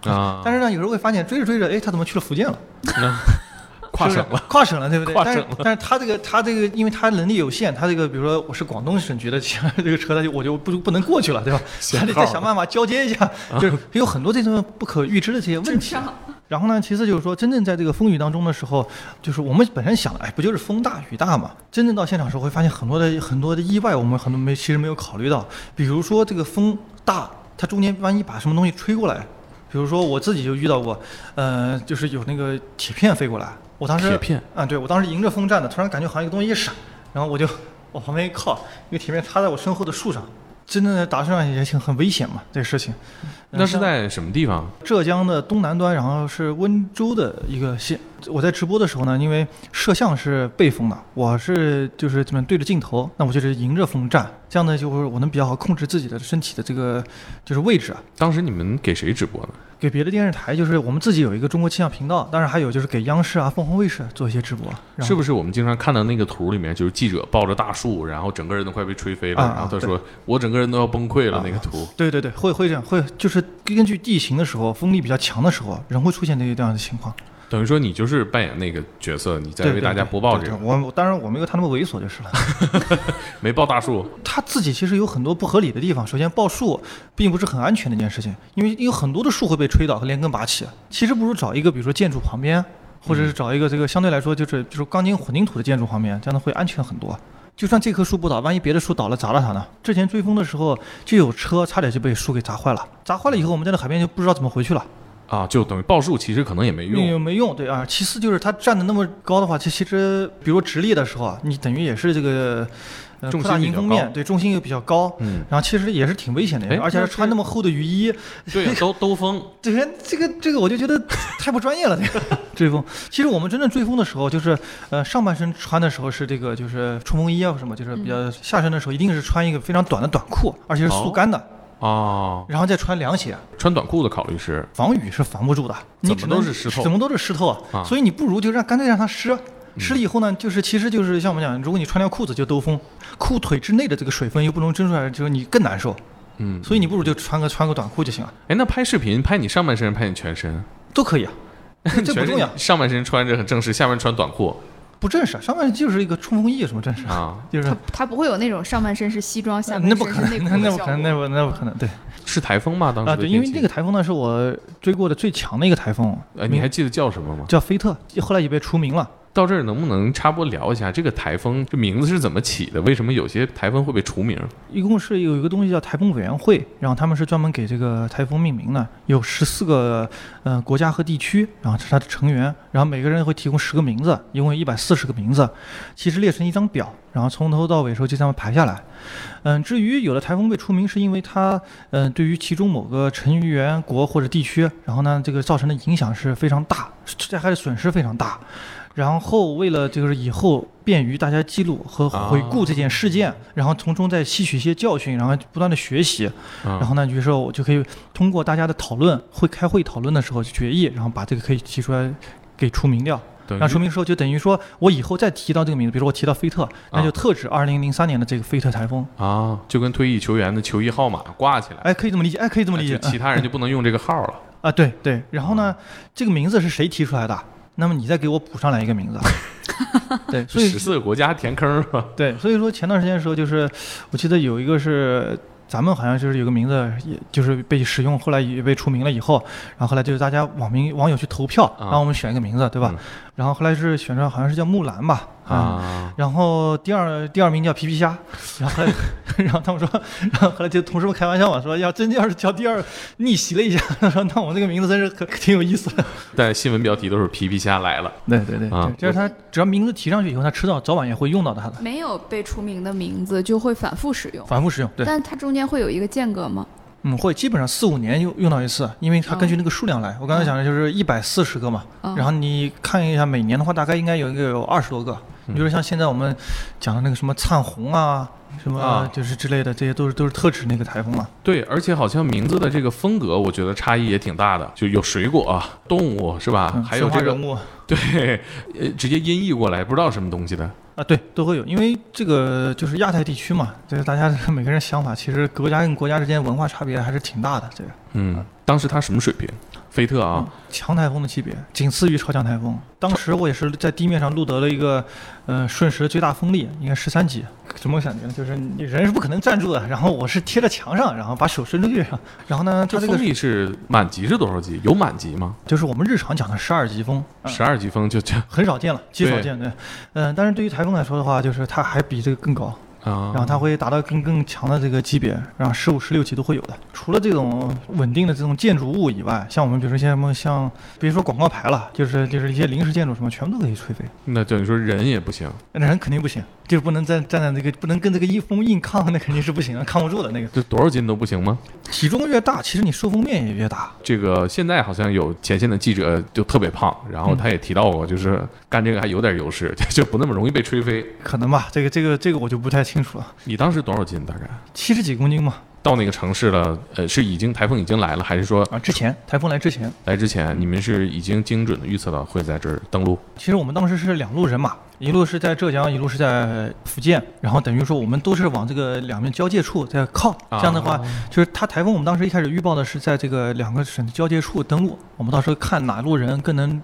啊，但是呢，有时候会发现追着追着，哎，他怎么去了福建了？<laughs> 跨省了跨省了，对不对？但是跨省了但是他这个他这个，因为他能力有限，他这个比如说我是广东省局的 <laughs> 这个车，他就我就不不能过去了，对吧？限还得再想办法交接一下，就是有很多这种不可预知的这些问题。然后呢，其次就是说，真正在这个风雨当中的时候，就是我们本身想的，哎，不就是风大雨大嘛？真正到现场的时候，会发现很多的很多的意外，我们很多没其实没有考虑到。比如说这个风大，它中间万一把什么东西吹过来，比如说我自己就遇到过，呃，就是有那个铁片飞过来，我当时铁片啊，对我当时迎着风站的，突然感觉好像一个东西一闪，然后我就往旁边一靠，一个铁片插在我身后的树上，真的打身上也挺很危险嘛，这个事情。那是在什么地方？浙江的东南端，然后是温州的一个县。我在直播的时候呢，因为摄像是背风的，我是就是这么对着镜头，那我就是迎着风站，这样呢，就是我能比较好控制自己的身体的这个就是位置啊。当时你们给谁直播呢？给别的电视台，就是我们自己有一个中国气象频道，当然还有就是给央视啊、凤凰卫视做一些直播，是不是我们经常看到那个图里面，就是记者抱着大树，然后整个人都快被吹飞了，然后他说我整个人都要崩溃了啊那个图。对对对，会会这样，会就是根据地形的时候，风力比较强的时候，人会出现这些这样的情况。等于说你就是扮演那个角色，你在为大家播报这个，我我当然我没有他那么猥琐就是了。<laughs> 没抱大树。他自己其实有很多不合理的地方。首先，报树并不是很安全的一件事情，因为有很多的树会被吹倒和连根拔起。其实不如找一个，比如说建筑旁边，或者是找一个这个相对来说就是就是钢筋混凝土的建筑旁边，这样的会安全很多。就算这棵树不倒，万一别的树倒了砸了它呢？之前追风的时候就有车差点就被树给砸坏了，砸坏了以后，我们在那海边就不知道怎么回去了。啊，就等于报数其实可能也没没用。没用，对啊。其次就是它站的那么高的话，其其实比如直立的时候啊，你等于也是这个呃重心比较迎风面，高对重心又比较高，嗯，然后其实也是挺危险的哎，而且还穿那么厚的雨衣，<laughs> 对，兜兜风，这人这个这个我就觉得太不专业了，这个 <laughs> 追风。其实我们真正追风的时候，就是呃上半身穿的时候是这个就是冲锋衣啊什么，就是比较下身的时候一定是穿一个非常短的短裤，而且是速干的，哦，然后再穿凉鞋。穿短裤的考虑是，防雨是防不住的，你怎么只能都是湿透。怎么都是湿透啊。啊。所以你不如就让干脆让它湿，湿了以后呢，就是其实就是像我们讲，如果你穿条裤子就兜风，裤腿之内的这个水分又不能蒸出来，就是你更难受。嗯，所以你不如就穿个穿个短裤就行了，哎，那拍视频拍你上半身，拍你全身，都可以啊。这不重要。身，上半身穿着很正式，下面穿短裤不正式，上面就是一个冲锋衣，有什么正式？啊，就是他不会有那种上半身是西装，下半那不可能，身是内裤那那不可能。那不那不可能，对是台风吗？当时啊，对，因为那个台风呢是我追过的最强的一个台风，哎，你还记得叫什么吗？叫菲特，后来也被除名了。到这儿能不能插播聊一下这个台风这名字是怎么起的？为什么有些台风会被除名？一共是有一个东西叫台风委员会，然后他们是专门给这个台风命名的，有十四个呃国家和地区，然后是它的成员，然后每个人会提供十个名字，一共有一百四十个名字，其实列成一张表，然后从头到尾的时候就这么排下来。嗯，至于有的台风被除名，是因为它嗯对于其中某个成员国或者地区，然后呢这个造成的影响是非常大，这还是损失非常大。然后为了就是以后便于大家记录和回顾这件事件，然后从中再吸取一些教训，然后不断的学习，啊然后呢，于是我就可以通过大家的讨论，会开会讨论的时候决议，然后把这个可以提出来给除名掉。等于然后除名之后，就等于说我以后再提到这个名字，比如说我提到菲特，那就特指二零零三年的这个菲特台风。啊，就跟退役球员的球衣号码挂起来，哎，可以这么理解，哎，可以这么理解就。其他人就不能用这个号了。<laughs> 啊，对对。然后呢，这个名字是谁提出来的？那么你再给我补上来一个名字。<laughs> 对，所以十四个国家填坑是吧？对，所以说前段时间的时候，就是我记得有一个是咱们好像就是有个名字，也就是被使用，后来也被除名了以后，然后后来就是大家网民网友去投票，啊让我们选一个名字，对吧？嗯然后后来是选上好像是叫木兰吧，啊，然后第二第二名叫皮皮虾，<laughs> 然后后来 <laughs> 然后他们说，<laughs> 然后后来就同事们开玩笑嘛，说要真要是叫第二逆袭了一下，他说那我这个名字真是可挺有意思的。但新闻标题都是皮皮虾来了。对对对，啊就是他只要名字提上去以后，他迟早早晚也会用到它的，没有被除名的名字就会反复使用，反复使用。对。但它中间会有一个间隔吗？嗯，会基本上四五年用用到一次，因为它根据那个数量来。我刚才讲的就是一百四十个嘛，嗯然后你看一下每年的话，大概应该有一个有二十多个。你比如像现在我们讲的那个什么灿红啊，什么啊就是之类的，这些都是都是特指那个台风嘛。对，而且好像名字的这个风格，我觉得差异也挺大的，就有水果、啊、动物是吧？嗯还有这个人物 <laughs> 对，呃，直接音译过来不知道什么东西的。啊，对，都会有，因为这个就是亚太地区嘛，就是大家每个人想法，其实国家跟国家之间文化差别还是挺大的。这个嗯，当时它什么水平？菲特啊，强台风的级别，仅次于超强台风。当时我也是在地面上录得了一个，呃，瞬时最大风力，应该十三级。什么感觉呢？就是你人是不可能站住的，然后我是贴着墙上，然后把手伸出去，然后呢，它这个风力是满级是多少级？有满级吗？就是我们日常讲的十二级风，嗯十二级风就就很少见了，极少见。对，嗯、但是对于台风来说的话，就是它还比这个更高。啊，然后它会达到更更强的这个级别，然后十五、十六级都会有的。除了这种稳定的这种建筑物以外，像我们比如说像什么像，比如说广告牌了，就是就是一些临时建筑什么，全部都可以吹飞。那等于说人也不行，那人肯定不行，就是不能站站在那个，不能跟这个一风硬抗，那肯定是不行的，抗不住的那个。这多少斤都不行吗？体重越大，其实你受风面也越大。这个现在好像有前线的记者就特别胖，然后他也提到过，就是干这个还有点优势，<laughs> 就不那么容易被吹飞。可能吧，这个这个这个我就不太清楚了。你当时多少斤？大概七十几公斤嘛，到那个城市了，呃，是已经台风已经来了，还是说啊，之前台风来之前，来之前你们是已经精准的预测到会在这儿登陆？其实我们当时是两路人马，一路是在浙江，一路是在福建，然后等于说我们都是往这个两面交界处在靠。这样的话，就是它台风，我们当时一开始预报的是在这个两个省的交界处登陆，我们到时候看哪路人更能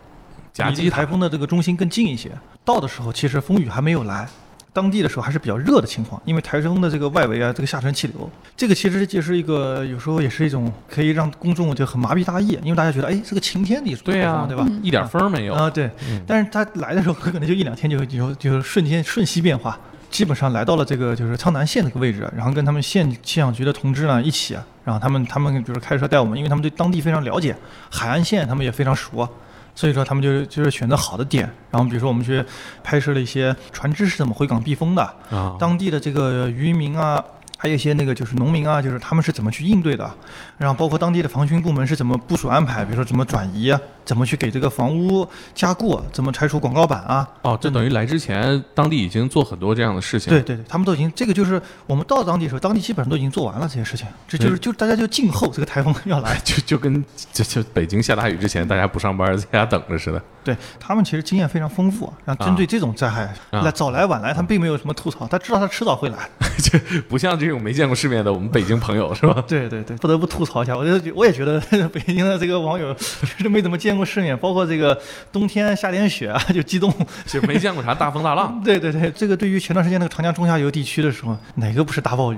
夹击台风的这个中心更近一些。到的时候，其实风雨还没有来。当地的时候还是比较热的情况，因为台风的这个外围啊，这个下沉气流，这个其实就是一个有时候也是一种可以让公众就很麻痹大意，因为大家觉得哎，这个晴天你对呀、呀、对吧？一点风没有。啊，对，嗯但是它来的时候可能就一两天就就就瞬间瞬息变化，基本上来到了这个就是苍南县这个位置，然后跟他们县气象局的同志呢一起，然后他们他们比如说开车带我们，因为他们对当地非常了解，海岸线他们也非常熟，所以说他们就是就是选择好的点，然后比如说我们去拍摄了一些船只是怎么回港避风的，啊，当地的这个渔民啊，还有一些那个就是农民啊，就是他们是怎么去应对的，然后包括当地的防汛部门是怎么部署安排，比如说怎么转移啊，怎么去给这个房屋加固，怎么拆除广告板啊。哦，这等于来之前，当地已经做很多这样的事情。对对对，他们都已经这个就是我们到当地的时候，当地基本上都已经做完了这些事情，这就是就大家就静候这个台风要来。<laughs> 就就跟就就北京下大雨之前，大家不上班，在家等着似的。对他们其实经验非常丰富，然后针对这种灾害，啊来早来晚来，他们并没有什么吐槽，他知道他迟早会来。<laughs> 就不像这种没见过世面的我们北京朋友，是吧？对对对，不得不吐槽一下，我就觉我也觉得 <laughs> 北京的这个网友确实没怎么见过世面，包括这个冬天下点雪啊就激动。<laughs> 就没见过啥大风大浪。<laughs> 对对对，这个对于前段时间那个长江中下游地区的时候，哪个不是大暴雨？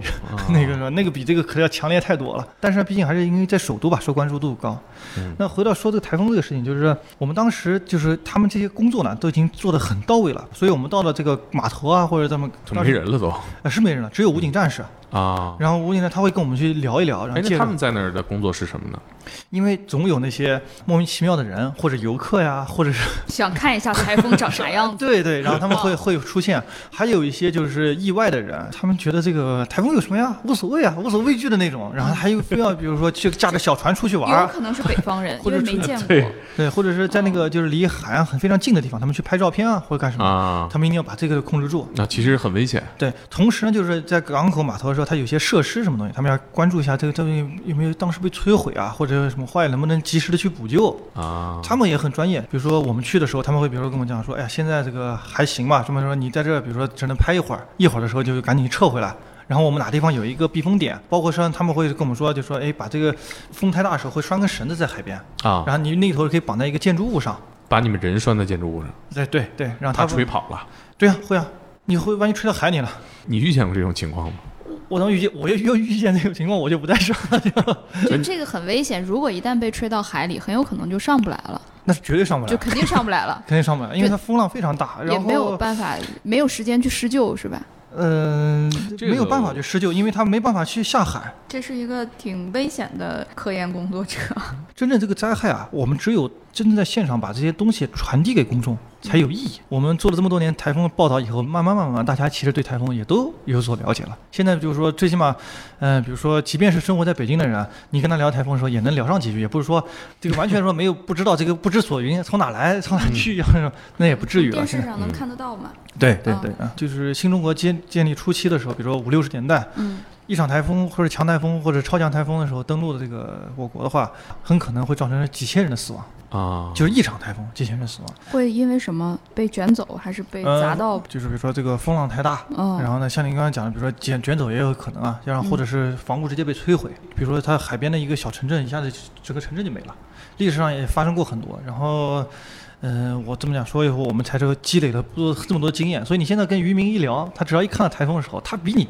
那个是吧？那个比这个可要强烈太多了。但是毕竟还是因为在首都吧，受关注度高。那回到说这个台风这个事情，就是我们当时就是他们这些工作呢都已经做得很到位了，所以我们到了这个码头啊或者咱们就没人了都呃是没人了，只有武警战士。啊！然后吴警呢他会跟我们去聊一聊，然后哎，那他们在那儿的工作是什么呢？因为总有那些莫名其妙的人，或者游客呀，<laughs> 或者是想看一下台风长啥样子。<laughs> 对对，然后他们会会出现，还有一些就是意外的人，他们觉得这个台风有什么呀，无所谓啊，无所畏惧的那种，然后还有非要比如说去驾着小船出去玩有儿，可能是北方人，或者是因为没见过。对对，或者是在那个就是离海岸很非常近的地方，他们去拍照片啊，或者干什么，啊，他们一定要把这个控制住。那其实很危险。对，同时呢，就是在港口码头的时候，它有些设施什么东西，他们要关注一下这个东西有没有当时被摧毁啊，或者什么坏，能不能及时的去补救。啊，他们也很专业，比如说我们去的时候，他们会比如说跟我们讲说，哎呀，现在这个还行吧，这么说你在这儿，比如说只能拍一会儿，一会儿的时候就赶紧撤回来。然后我们哪地方有一个避风点，包括说他们会跟我们说，就说哎，把这个风太大的时候会拴根绳子在海边，啊，然后你那头可以绑在一个建筑物上。把你们人拴在建筑物上，对对对，让怕他吹跑了。对啊，会啊，你会万一吹到海里了。你遇见过这种情况吗？我能遇见，我要要预见这种情况，我就不在这儿了，就 <laughs> 就这个很危险，如果一旦被吹到海里，很有可能就上不来了，那是绝对上不来，就肯定上不来了，<laughs> 肯定上不来，因为它风浪非常大，然也没有办法，没有时间去施救，是吧？嗯、这个没有办法去施救，因为他没办法去下海。这是一个挺危险的科研工作者。<laughs> 真正这个灾害啊，我们只有真正在现场把这些东西传递给公众才有意义。我们做了这么多年台风报道以后，慢慢慢慢，大家其实对台风也都有所了解了。现在就是说，最起码，嗯、比如说，即便是生活在北京的人啊，你跟他聊台风的时候也能聊上几句，也不是说这个完全说没有不知道这个不知所云，从哪来从哪去，<laughs> <laughs> 那也不至于了。电现在视上能看得到吗？啊对对对啊，就是新中国建建立初期的时候，比如说五六十年代，嗯，一场台风或者强台风或者超强台风的时候登陆的这个我国的话，很可能会造成几千人的死亡，啊，就是一场台风几千人死亡。会因为什么被卷走，还是被呃砸到？就是比如说这个风浪太大，嗯，然后呢，像您刚刚讲的，比如说卷卷走也有可能啊，然后或者是房屋直接被摧毁，比如说它海边的一个小城镇，一下子整个城镇就没了。历史上也发生过很多，然后。嗯、我这么讲说以后，我们才这个积累了不这么多经验，所以你现在跟渔民一聊，他只要一看到台风的时候，他比你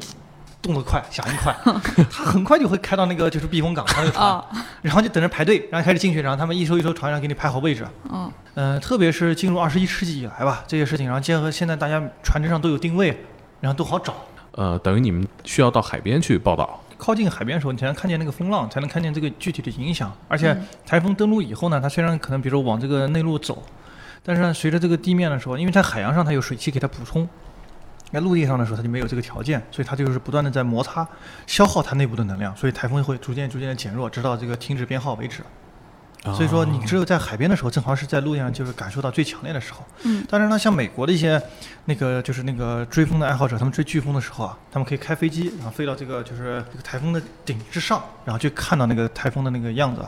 动得快，响应快，<laughs> 他很快就会开到那个就是避风港那个船，啊，然后就等着排队，然后开始进去，然后他们一艘一艘船上给你排好位置。嗯，嗯，特别是进入二十一世纪以来吧，这些事情，然后结合现在大家船只上都有定位，然后都好找。呃，等于你们需要到海边去报道。靠近海边的时候，你才能看见那个风浪，才能看见这个具体的影响。而且嗯台风登陆以后呢，它虽然可能比如说往这个内陆走，但是呢，随着这个地面的时候，因为在海洋上它有水汽给它补充，在陆地上的时候它就没有这个条件，所以它就是不断的在摩擦，消耗它内部的能量，所以台风会逐渐逐渐的减弱，直到这个停止编号为止。所以说，你只有在海边的时候，正好是在陆地上就是感受到最强烈的时候。嗯，当然呢，像美国的一些那个就是那个追风的爱好者，他们追飓风的时候啊，他们可以开飞机，然后飞到这个就是这个台风的顶之上，然后去看到那个台风的那个样子，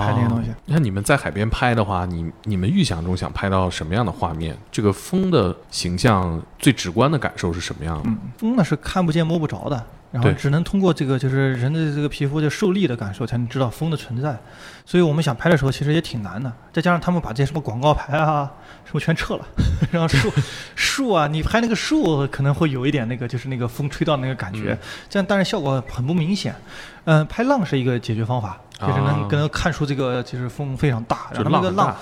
拍那些东西。啊那你们在海边拍的话，你你们预想中想拍到什么样的画面？这个风的形象最直观的感受是什么样的？嗯，风呢是看不见摸不着的，然后只能通过这个就是人的这个皮肤的受力的感受才能知道风的存在。所以我们想拍的时候其实也挺难的，再加上他们把这些什么广告牌啊什么全撤了，<laughs> 然后树树啊，你拍那个树可能会有一点那个就是那个风吹到那个感觉，这样但是效果很不明显。嗯、拍浪是一个解决方法，就是能啊。能看出这个就是风非常大，就然后那个浪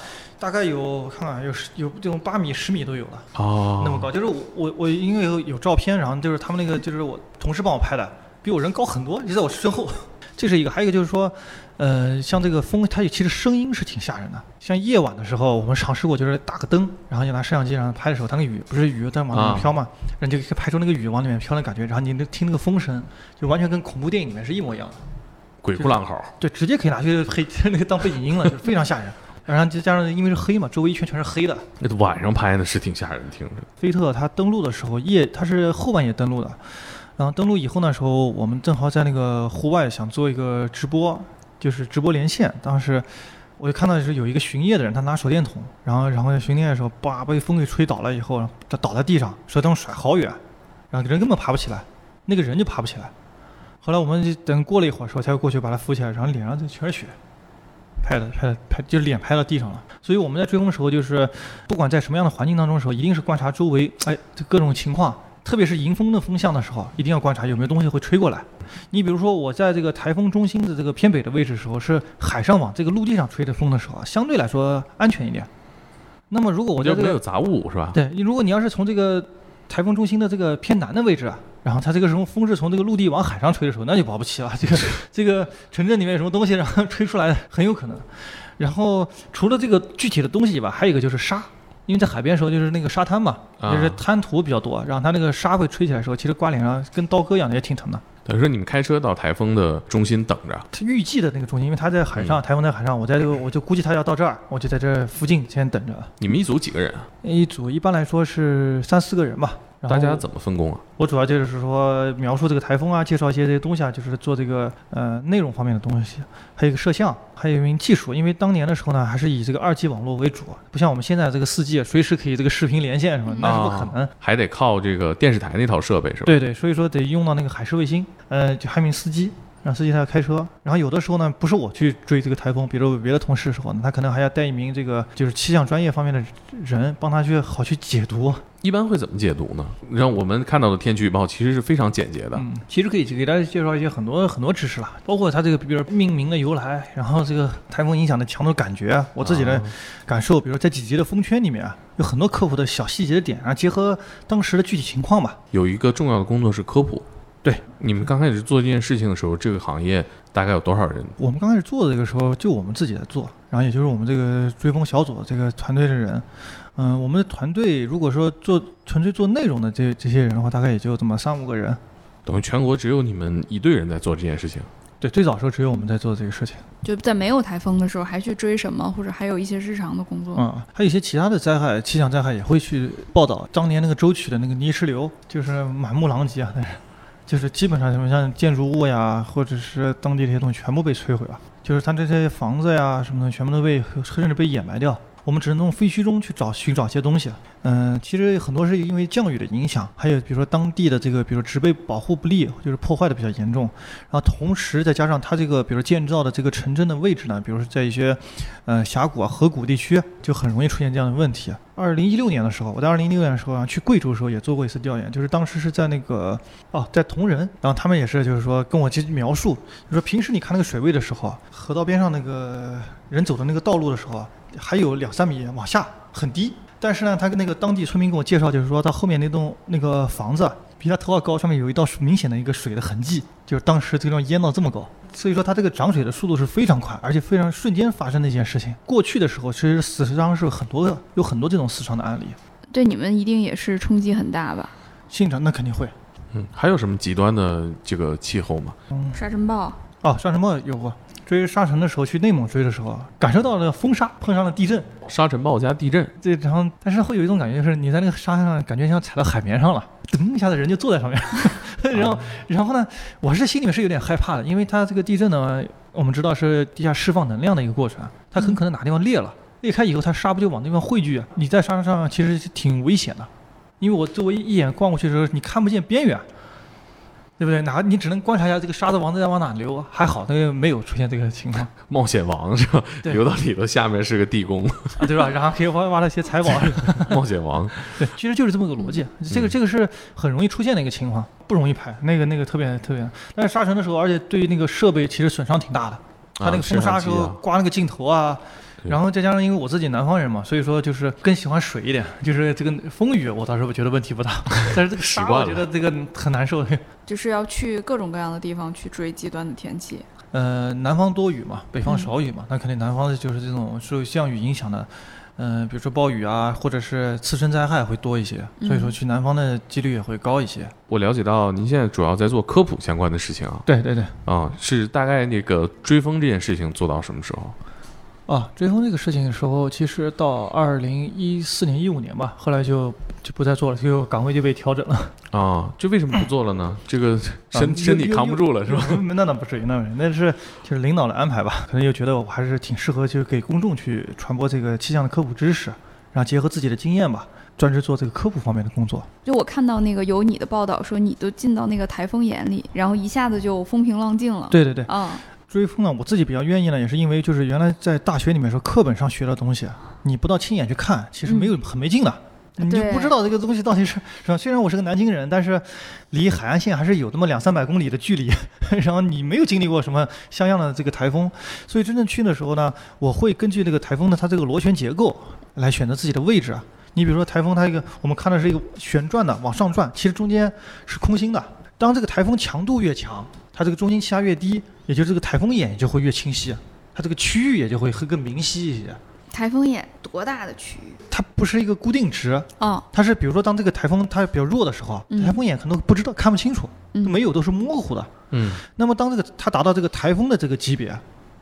大概有我看看有有这种八米十米都有了。哦，那么高，就是我我我因为有有照片，然后就是他们那个就是我同事帮我拍的，比我人高很多，就在我身后。<laughs> 这是一个，还有一个就是说，呃，像这个风，它其实声音是挺吓人的。像夜晚的时候，我们尝试过，就是打个灯，然后就拿摄像机然后拍的时候，它那个雨不是雨在往里啊面飘嘛，然后就可以拍出那个雨往里面飘的感觉，然后你那听那个风声，就完全跟恐怖电影里面是一模一样的。鬼哭狼嚎，对，直接可以拿去配 <laughs> 那个当背景音了，就是非常吓人。然后再加上因为是黑嘛，周围一圈全是黑的，那晚上拍的是挺吓人，听着。菲特他登陆的时候夜，他是后半夜登陆的，然后登陆以后那时候我们正好在那个户外想做一个直播，就是直播连线。当时我就看到是有一个巡夜的人，他拿手电筒，然后然后在巡夜的时候，叭被风给吹倒了以后，他倒在地上，手电筒甩好远，然后人根本爬不起来，那个人就爬不起来。后来我们就等过了一会儿时候才过去把他扶起来，然后脸上就全是血。拍的拍的拍，就是脸拍到地上了。所以我们在追风的时候，就是不管在什么样的环境当中的时候，一定是观察周围，哎，这各种情况，特别是迎风的风向的时候，一定要观察有没有东西会吹过来。你比如说，我在这个台风中心的这个偏北的位置的时候，是海上往这个陆地上吹的风的时候啊，相对来说安全一点。那么如果我在这个就没有杂物是吧？对，你如果你要是从这个台风中心的这个偏南的位置啊，然后它这个时候风是从这个陆地往海上吹的时候，<laughs> 那就保不齐了。这个这个城镇里面有什么东西，然后吹出来很有可能。然后除了这个具体的东西以外，还有一个就是沙，因为在海边的时候就是那个沙滩嘛，啊就是滩涂比较多，然后它那个沙会吹起来的时候，其实刮脸上跟刀割一样的，也挺疼的。等于说你们开车到台风的中心等着，它预计的那个中心，因为它在海上，嗯台风在海上，我在这个我就估计它要到这儿，我就在这附近先等着。你们一组几个人啊？一组一般来说是三四个人吧。大家怎么分工啊？我主要就是说描述这个台风啊，介绍一些这些东西啊，就是做这个呃内容方面的东西，还有一个摄像，还有一名技术。因为当年的时候呢，还是以这个二 G 网络为主，不像我们现在这个四 G，随时可以这个视频连线什么，那是不可能。啊还得靠这个电视台那套设备是吧？对对，所以说得用到那个海事卫星，呃，就还有一名司机，让司机他要开车。然后有的时候呢，不是我去追这个台风，比如别的同事的时候呢，他可能还要带一名这个就是气象专业方面的人，帮他去好去解读。一般会怎么解读呢？让我们看到的天气预报其实是非常简洁的。嗯，其实可以给大家介绍一些很多很多知识啦，包括它这个，比如命名的由来，然后这个台风影响的强度感觉啊，我自己的啊感受，比如在几级的风圈里面啊，有很多科普的小细节的点，然后结合当时的具体情况吧。有一个重要的工作是科普。对，你们刚开始做这件事情的时候，这个行业大概有多少人？我们刚开始做的这个时候，就我们自己在做，然后也就是我们这个追风小组这个团队的人，嗯、我们的团队如果说做纯粹做内容的这这些人的话，大概也就这么三五个人。等于全国只有你们一队人在做这件事情。对，最早时候只有我们在做这个事情。就在没有台风的时候，还去追什么，或者还有一些日常的工作。嗯，还有一些其他的灾害，气象灾害也会去报道。当年那个舟曲的那个泥石流，就是满目狼藉啊，但是就是基本上什么像建筑物呀，或者是当地这些东西全部被摧毁了，就是他这些房子呀什么的全部都被甚至被掩埋掉。我们只能从废墟中去找寻找一些东西。嗯，其实很多是因为降雨的影响，还有比如说当地的这个，比如植被保护不力，就是破坏的比较严重。然后同时再加上它这个，比如建造的这个城镇的位置呢，比如说在一些呃峡谷啊、河谷地区，就很容易出现这样的问题。二零一六年的时候，我在二零一六年的时候啊，去贵州的时候也做过一次调研，就是当时是在那个哦，在铜仁，然后他们也是就是说跟我去描述，就说平时你看那个水位的时候，河道边上那个人走的那个道路的时候，还有两三米往下，很低。但是呢，他跟那个当地村民跟我介绍，就是说他后面那栋那个房子啊比他头发高，上面有一道明显的一个水的痕迹，就是当时这地方淹到这么高。所以说它这个涨水的速度是非常快，而且非常瞬间发生的一件事情。过去的时候，其实死伤是很多的，有很多这种死伤的案例。对你们一定也是冲击很大吧？现场那肯定会。嗯，还有什么极端的这个气候吗？沙尘暴，哦，沙尘暴有过。追沙尘的时候，去内蒙追的时候，感受到了风沙，碰上了地震，沙尘暴加地震，这然后但是会有一种感觉，就是你在那个沙上，感觉像踩到海绵上了，<laughs> 噔一下子人就坐在上面，<laughs> 然后然后呢，我是心里面是有点害怕的，因为它这个地震呢，我们知道是地下释放能量的一个过程，它很可能哪地方裂了，裂开以后，它沙不就往那边汇聚啊？你在沙上其实挺危险的，因为我周围一眼逛过去的时候，你看不见边缘。对不对？哪你只能观察一下这个沙子往在往哪流，还好那个没有出现这个情况 <laughs> 冒险王是吧？流到里头，下面是个地宫，啊，对吧？然后可以挖挖到一些财宝。<laughs> 冒险王。<laughs> 对，其实就是这么个逻辑。这个这个是很容易出现的一个情况，不容易拍，那个那个特别特别。但是沙尘的时候，而且对于那个设备其实损伤挺大的，它那个风沙时候刮那个镜头啊。对然后再加上因为我自己南方人嘛，所以说就是更喜欢水一点，<laughs> 就是这个风雨我倒是觉得问题不大，<laughs> 但是这个沙我觉得这个很难受。<laughs> 就是要去各种各样的地方去追极端的天气。呃，南方多雨嘛，北方嗯少雨嘛，那肯定南方的就是这种受降雨影响的，嗯、比如说暴雨啊，或者是次生灾害会多一些，所以说嗯去南方的几率也会高一些。我了解到您现在主要在做科普相关的事情啊，对对对，啊，是大概那个追风这件事情做到什么时候？啊，追风这个事情的时候，其实到二零一四年、一五年吧，后来就就不再做了，就岗位就被调整了。啊，这为什么不做了呢？<clears throat> 这个身啊身体扛不住了是吧？？那那不至于，那不至于，那是就是领导的安排吧，可能又觉得我还是挺适合，就是给公众去传播这个气象的科普知识，然后结合自己的经验吧，专职做这个科普方面的工作。就我看到那个有你的报道说，你都进到那个台风眼里，然后一下子就风平浪静了。，对对对，啊，追风呢，我自己比较愿意呢，也是因为就是原来在大学里面说课本上学的东西，啊你不到亲眼去看，其实没有、很没劲的。你就不知道这个东西到底是是吧？虽然我是个南京人，但是离海岸线还是有那么两三百公里的距离。然后你没有经历过什么像样的这个台风，所以真正去的时候呢，我会根据这个台风的它这个螺旋结构来选择自己的位置啊。你比如说台风它一个，我们看的是一个旋转的往上转，其实中间是空心的。当这个台风强度越强，它这个中心气压越低，也就是这个台风眼就会越清晰，它这个区域也就会更明晰一些。台风眼多大的区域？它不是一个固定值，哦，它是比如说当这个台风它比较弱的时候，嗯。台风眼可能不知道看不清楚，嗯。没有都是模糊的。嗯。那么当这个它达到这个台风的这个级别，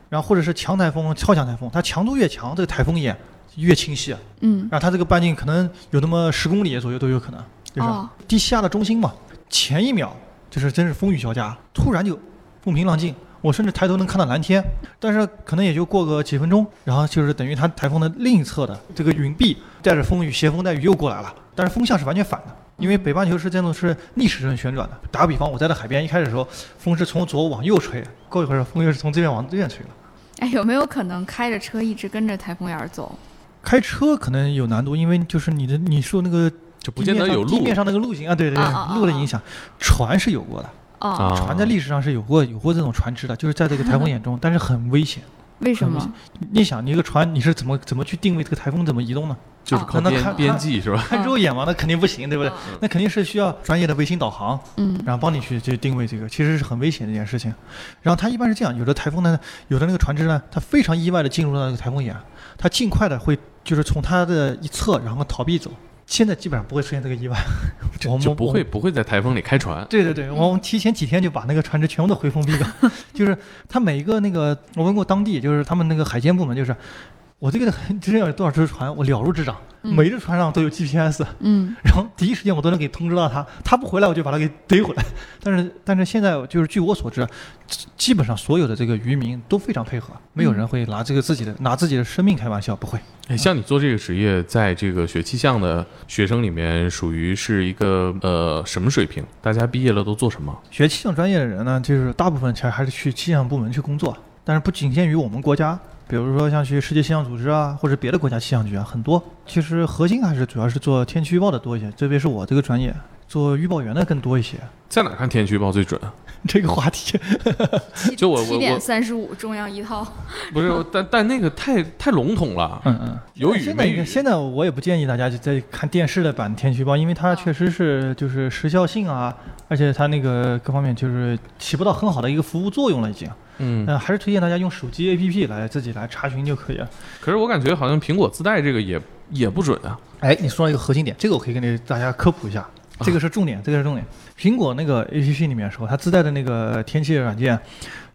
然后或者是强台风、超强台风，它强度越强，这个台风眼越清晰，嗯，然后它这个半径可能有那么十公里左右都有可能，就是低气压的中心嘛，前一秒就是真是风雨交加，突然就风平浪静。我甚至抬头能看到蓝天，但是可能也就过个几分钟，然后就是等于它台风的另一侧的这个云壁带着风雨斜风带雨又过来了，但是风向是完全反的，因为北半球是这种是逆时针旋转的。打个比方，我在这海边一开始的时候，风是从左往右吹，过一会儿风又是从这边往这边吹了。哎，有没有可能开着车一直跟着台风眼儿走？开车可能有难度，因为就是你的你说那个就不见得有路地面上那个路径啊，对对对，路的影响，船是有过的，哦，啊船在历史上是有过有过这种船只的，就是在这个台风眼中，但是很危险。为什么？你想，你一个船你是怎么怎么去定位这个台风怎么移动呢？就是靠边边际是吧？看肉眼嘛，那肯定不行，对不对？嗯那肯定是需要专业的卫星导航，嗯然后帮你去去定位这个，其实是很危险的一件事情。然后它一般是这样，有的台风呢，有的那个船只呢，它非常意外的进入到那个台风眼，它尽快的会就是从它的一侧然后逃避走。现在基本上不会出现这个意外，<laughs> 我们就不会不会在台风里开船。对对对，<laughs> 我们提前几天就把那个船只全部都回封闭了，就是他每一个那个，我问过当地，就是他们那个海监部门，就是我 <laughs> 这个之前有多少只船，我了如指掌，嗯每只船上都有 GPS，嗯 <laughs> 然后第一时间我都能给通知到他，他不回来我就把他给逮回来。<laughs> 但是但是现在就是据我所知，基基本上所有的这个渔民都非常配合，没有人会拿这个自己的拿自己的生命开玩笑，不会。哎，像你做这个职业，在这个学气象的学生里面，属于是一个呃什么水平？大家毕业了都做什么？学气象专业的人呢，就是大部分其实还是去气象部门去工作，但是不仅限于我们国家，比如说像去世界气象组织啊，或者别的国家气象局啊，很多。其实核心还是主要是做天气预报的多一些，特别是我这个专业，做预报员的更多一些。在哪看天气预报最准？这个话题，就我我七点三十五，中央一套。不是，<laughs> 但但那个太太笼统了。嗯嗯，有雨现在没雨现在我也不建议大家就在看电视的版天气预报，因为它确实是就是时效性啊，而且它那个各方面就是起不到很好的一个服务作用了已经。嗯，嗯，还是推荐大家用手机 APP 来自己来查询就可以了。可是我感觉好像苹果自带这个也也不准啊。哎，你说到一个核心点，这个我可以跟大家科普一下，这个是重点，这个是重点。苹果那个 APP 里面说，它自带的那个天气软件，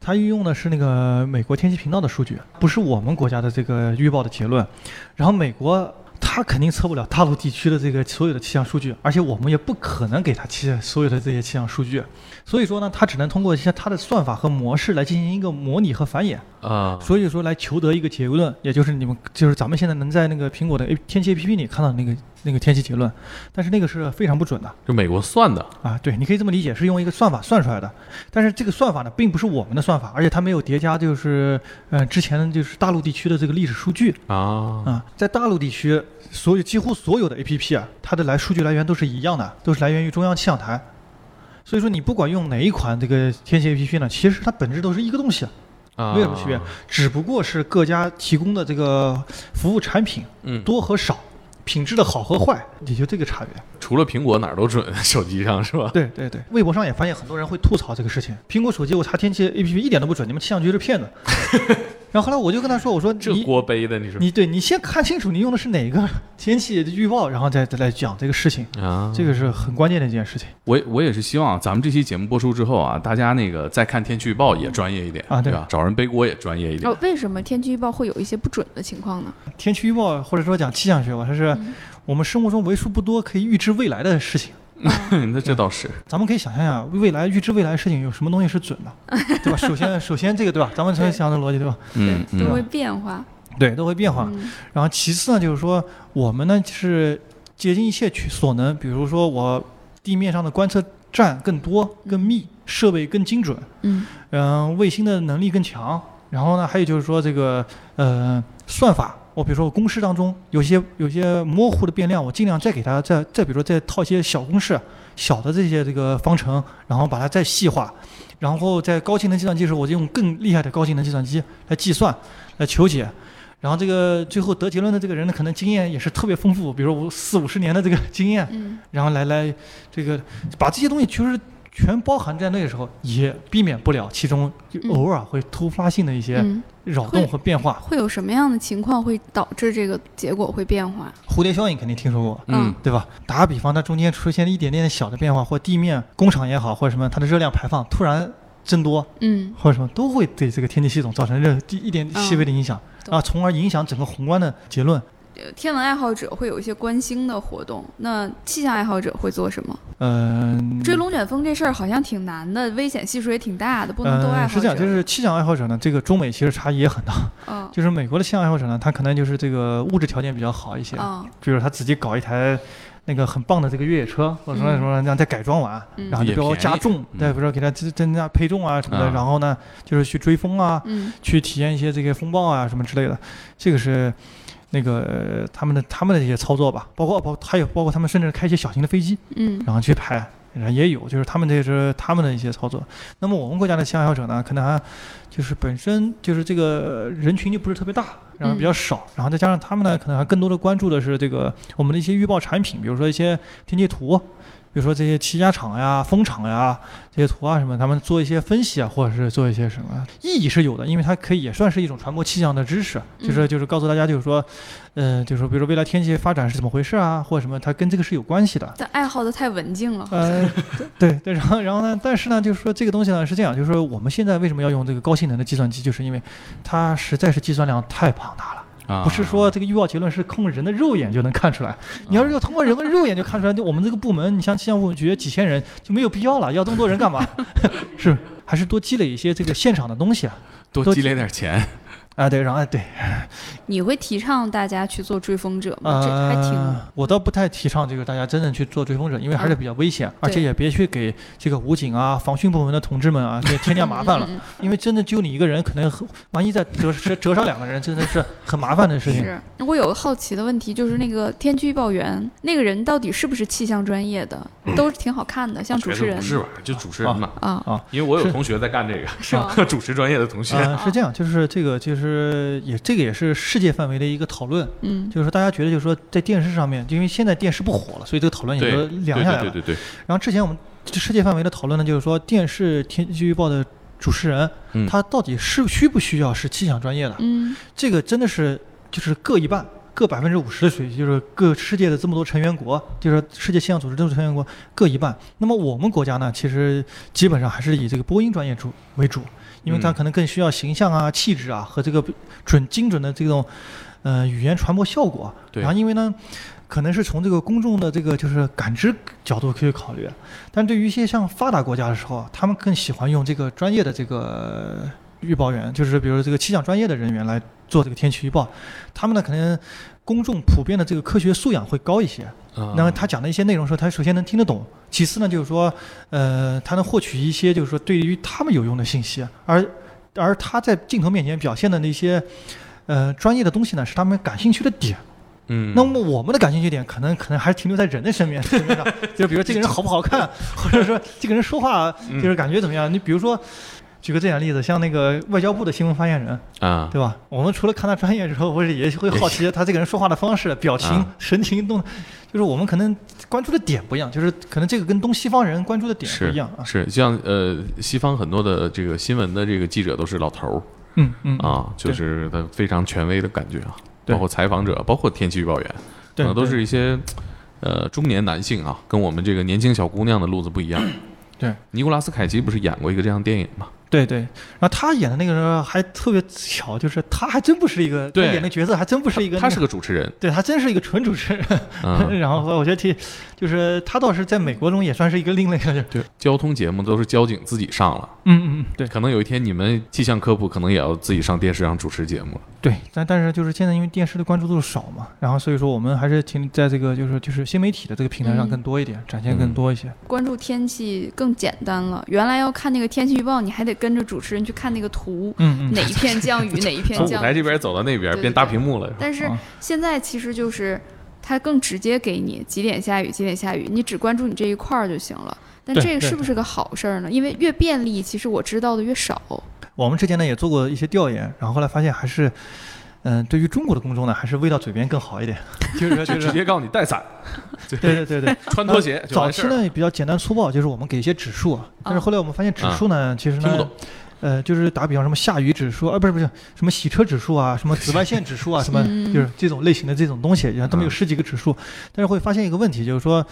它运用的是那个美国天气频道的数据，不是我们国家的这个预报的结论。然后美国它肯定测不了大陆地区的这个所有的气象数据，而且我们也不可能给他气所有的这些气象数据。所以说呢，他只能通过一些他的算法和模式来进行一个模拟和繁衍。啊，所以说来求得一个结论，也就是你们就是咱们现在能在那个苹果的 A 天气 APP 里看到那个那个天气结论，但是那个是非常不准的就美国算的啊。对，你可以这么理解，是用一个算法算出来的，但是这个算法呢，并不是我们的算法，而且它没有叠加就是呃之前就是大陆地区的这个历史数据啊。啊，在大陆地区所有几乎所有的 APP 啊，它的来数据来源都是一样的，都是来源于中央气象台。所以说你不管用哪一款这个天气 APP 呢，其实它本质都是一个东西。啊没有什么区别，只不过是各家提供的这个服务产品嗯，多和少，品质的好和坏，也就这个差别。除了苹果哪儿都准，<laughs> 手机上是吧？对对对，微博上也发现很多人会吐槽这个事情，苹果手机我查天气 APP 一点都不准，你们气象局是骗子。然后后来我就跟他说，我说这你锅背的你说。你对你先看清楚你用的是哪个 <laughs> 天气预报，然后再再来讲这个事情，啊，这个是很关键的一件事情。我我也是希望咱们这期节目播出之后啊，大家那个再看天气预报也专业一点啊对。吧？找人背锅也专业一点。哦，为什么天气预报会有一些不准的情况呢？天气预报或者说讲气象学吧，它是嗯。我们生活中为数不多可以预知未来的事情。啊 <laughs> 那这倒是，咱们可以想象一下，未来预知未来的事情有什么东西是准的，对吧？首先，首先这个对吧？咱们先想这个逻辑对吧？嗯嗯对都会变化。对，都会变化。嗯然后其次呢，就是说我们呢是竭尽一切去所能，比如说我地面上的观测站更多、更密，设备更精准，嗯嗯、卫星的能力更强。然后呢，还有就是说这个呃算法，我比如说我公式当中有些有些模糊的变量，我尽量再给它再再比如说再套一些小公式、小的这些这个方程，然后把它再细化。然后在高性能计算机的时候，我就用更厉害的高性能计算机来计算、来求解。然后这个最后得结论的这个人呢，可能经验也是特别丰富，比如四五十年的这个经验，嗯然后来来这个把这些东西其实全包含在内的时候，也避免不了其中偶尔会突发性的一些嗯，扰动和变化。会有什么样的情况会导致这个结果会变化？蝴蝶效应肯定听说过。嗯对吧？打个比方，它中间出现一点点小的变化，或地面工厂也好，或者什么，它的热量排放突然增多，嗯，或者什么，都会对这个天气系统造成任一点细微的影响，懂啊，从而影响整个宏观的结论。呃天文爱好者会有一些观星的活动，那气象爱好者会做什么？嗯，追龙卷风这事儿好像挺难的，危险系数也挺大的，不能都爱嗯，好者。是这样，就是气象爱好者呢，这个中美其实差异也很大。嗯就是美国的气象爱好者呢，他可能就是这个物质条件比较好一些，嗯比如他自己搞一台那个很棒的这个越野车，或者说什么让再改装完，嗯然后就比如加重，嗯对，比如说给它增增加配重啊什么的，啊然后呢就是去追风啊，嗯去体验一些这个风暴啊什么之类的，这个是。那个呃他们的他们的这些操作吧，包括包还有包括他们甚至开一些小型的飞机，嗯然后去拍，然后也有，就是他们这是他们的一些操作。那么我们国家的爱好者呢，可能还就是本身就是这个人群就不是特别大，然后比较少，然后再加上他们呢，可能还更多的关注的是这个我们的一些预报产品，比如说一些天气图。比如说这些气压场呀、风场呀这些图啊什么，他们做一些分析啊，或者是做一些什么，意义是有的，因为它可以也算是一种传播气象的知识，就是嗯就是告诉大家，就是说，呃，就是说，比如说未来天气发展是怎么回事啊，或者什么，它跟这个是有关系的。但爱好的太文静了。呃，对对，然后然后呢，但是呢，就是说这个东西呢是这样，就是说我们现在为什么要用这个高性能的计算机，就是因为它实在是计算量太庞大了。啊，不是说这个预报结论是通过人的肉眼就能看出来，你要是要通过人的肉眼就看出来，就我们这个部门，你像气象部局几千人就没有必要了，要这么多人干嘛？<laughs> 是还是多积累一些这个现场的东西啊？多积累点钱，啊，对，然后哎对，<laughs> 你会提倡大家去做追风者吗？这还挺呃，我倒不太提倡这个大家真正去做追风者，因为还是比较危险，而且也别去给这个武警啊、防汛部门的同志们啊，给 <laughs> 添加麻烦了。因为真的就你一个人，可能万一再折折折上两个人，真的是很麻烦的事情。是，我有个好奇的问题，就是那个天气预报员那个人到底是不是气象专业的？都是挺好看的，像主持人不是吧？就主持人嘛，啊啊，因为我有同学在干这个，是吗？<laughs> 主持专业的同学，呃，是这样，就是这个，就是也这个也是世界范围的一个讨论，嗯就是说大家觉得，就是说在电视上面，因为现在电视不火了，所以这个讨论也对就凉下来了。对对对对，然后之前我们世界范围的讨论呢，就是说电视天气预报的主持人，嗯他到底是需不需要是气象专业的？嗯这个真的是就是各一半，各百分之五十的水平，就是各世界的这么多成员国，就是世界气象组织这么多成员国各一半。那么我们国家呢，其实基本上还是以这个播音专业主为主，因为它嗯可能更需要形象啊、气质啊和这个准精准的这种呃语言传播效果。对然后因为呢。可能是从这个公众的这个就是感知角度可以考虑，但对于一些像发达国家的时候，他们更喜欢用这个专业的这个预报员，就是比如这个气象专业的人员来做这个天气预报，他们呢可能公众普遍的这个科学素养会高一些。啊那么他讲的一些内容的时候，他首先能听得懂，其次呢就是说，呃，他能获取一些就是说对于他们有用的信息，而而他在镜头面前表现的那些。呃，专业的东西呢是他们感兴趣的点。嗯，那么我们的感兴趣点可能可能还是停留在人的身边 <laughs> 就比如说这个人好不好看，或者说这个人说话嗯就是感觉怎么样。你比如说，举个这样的例子，像那个外交部的新闻发言人，啊，对吧？我们除了看他专业之后，或者也会好奇 <laughs> 他这个人说话的方式、表情啊、神情动，就是我们可能关注的点不一样，就是可能这个跟东西方人关注的点不是一样啊。是，像呃，西方很多的这个新闻的这个记者都是老头儿嗯嗯啊，就是他非常权威的感觉啊，对包括采访者，包括天气预报员，可能都是一些呃中年男性啊，跟我们这个年轻小姑娘的路子不一样。对，尼古拉斯凯奇不是演过一个这样的电影吗？对对，然后他演的那个人还特别巧，就是他还真不是一个，演的角色还真不是一个，他是个主持人，对他真是一个纯主持人。嗯，<laughs> 然后我觉得挺，就是他倒是在美国中也算是一个另类的，对，交通节目都是交警自己上了，嗯嗯嗯，对可能有一天你们气象科普可能也要自己上电视上主持节目了。对，但但是就是现在因为电视的关注度少嘛，然后所以说我们还是挺在这个就是就是新媒体的这个平台上嗯更多一点，展现更多一些。关注天气更简单了。原来要看那个天气预报，你还得跟着主持人去看那个图，嗯嗯，哪一片降雨，<laughs> 哪一片从舞降雨。台这边走到那边，对对变大屏幕了。但是啊现在其实就是它更直接给你几点下雨，几点下雨，你只关注你这一块儿就行了。但这个是不是个好事儿呢？因为越便利，其实我知道的越少。我们之前呢也做过一些调研，然后后来发现还是，嗯、对于中国的公众呢，还是喂到嘴边更好一点，<laughs> 就是说就是。直接告诉你带伞，<laughs> 对对对对，<laughs> 穿拖鞋早。期呢比较简单粗暴，就是我们给一些指数啊，但是后来我们发现指数呢，其实呢，听不懂呃，就是打比方什么下雨指数啊，不是不是什么洗车指数啊，什么紫外线指数啊，什么嗯就是这种类型的这种东西，然后他们有嗯十几个指数，但是会发现一个问题，就是说，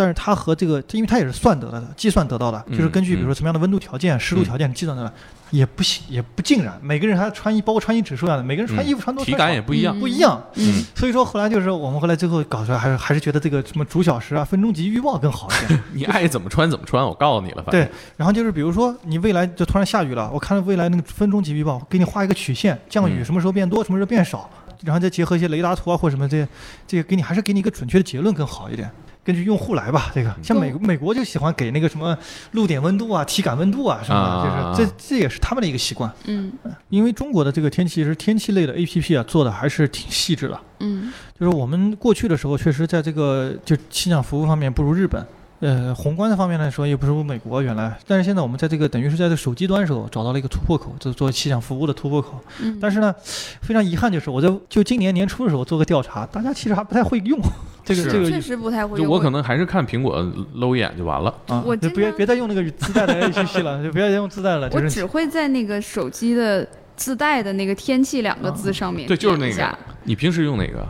但是它和这个，因为它也是算得到的，计算得到的，就是根据比如说什么样的温度条件、湿度条件计算得来，也不行，也不尽然，每个人还穿衣，包括穿衣指数一样的，每个人穿衣服穿多体感也不一样。不一样。嗯，所以说后来就是我们后来最后搞出来，还是还是觉得这个什么主小时啊、分钟级预报更好一点。<laughs> 你爱怎么穿怎么穿，我告诉你了。对，然后就是比如说你未来就突然下雨了，我看未来那个分钟级预报，给你画一个曲线，降雨嗯什么时候变多，什么时候变少，然后再结合一些雷达图啊或者什么这些，这个给你还是给你一个准确的结论更好一点。根据用户来吧，这个像美美国就喜欢给那个什么露点温度啊、体感温度啊什么啊的，就是这这也是他们的一个习惯。嗯因为中国的这个天气是天气类的 APP 啊，做的还是挺细致的。嗯就是我们过去的时候，确实在这个就气象服务方面不如日本。呃，宏观的方面来说，也不如美国原来。但是现在我们在这个等于是在这个手机端的时候找到了一个突破口，就是做气象服务的突破口。嗯，但是呢，非常遗憾就是我在就今年年初的时候做个调查，大家其实还不太会用这个这个确实不太会用。就我可能还是看苹果搂一眼就完了。啊，我就别别再用那个自带的 APP 了，就不要再用自带了，<laughs> 就是我只会在那个手机的自带的那个“天气”两个字上面对，就是那个。你平时用哪个？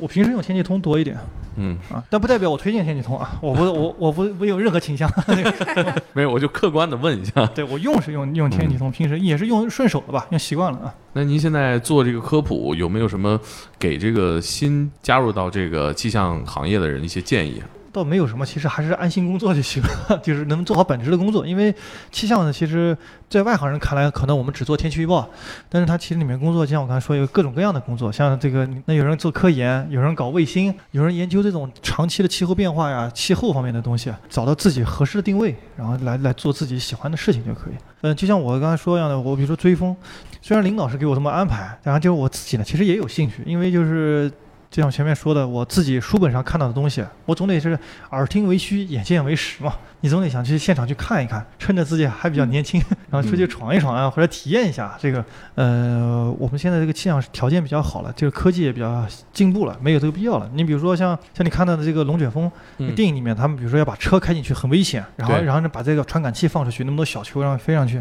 我平时用天气通多一点嗯，啊，但不代表我推荐天气通啊，我不我我不没有任何倾向。<laughs> <laughs> 没有，我就客观的问一下。对我用是用用天气通，平时也是用顺手的吧，用习惯了啊。那您现在做这个科普，有没有什么给这个新加入到这个气象行业的人一些建议啊？倒没有什么，其实还是安心工作就行了，<laughs> 就是能做好本职的工作。因为气象呢，其实在外行人看来，可能我们只做天气预报，但是它其实里面工作，就像我刚才说，有各种各样的工作，像这个，那有人做科研，有人搞卫星，有人研究这种长期的气候变化呀、气候方面的东西，找到自己合适的定位，然后来来做自己喜欢的事情就可以。嗯、就像我刚才说一样的，我比如说追风，虽然领导是给我这么安排，然后就是我自己呢，其实也有兴趣，因为就是。就像前面说的，我自己书本上看到的东西，我总得是耳听为虚，眼见为实嘛。你总得想去现场去看一看，趁着自己还比较年轻，然后出去闯一闯啊，或者体验一下这个。呃，我们现在这个气象条件比较好了，这个科技也比较进步了，没有这个必要了。你比如说像像你看到的这个龙卷风，嗯电影里面他们比如说要把车开进去很危险，然后然后呢把这个传感器放出去，那么多小球让它飞上去。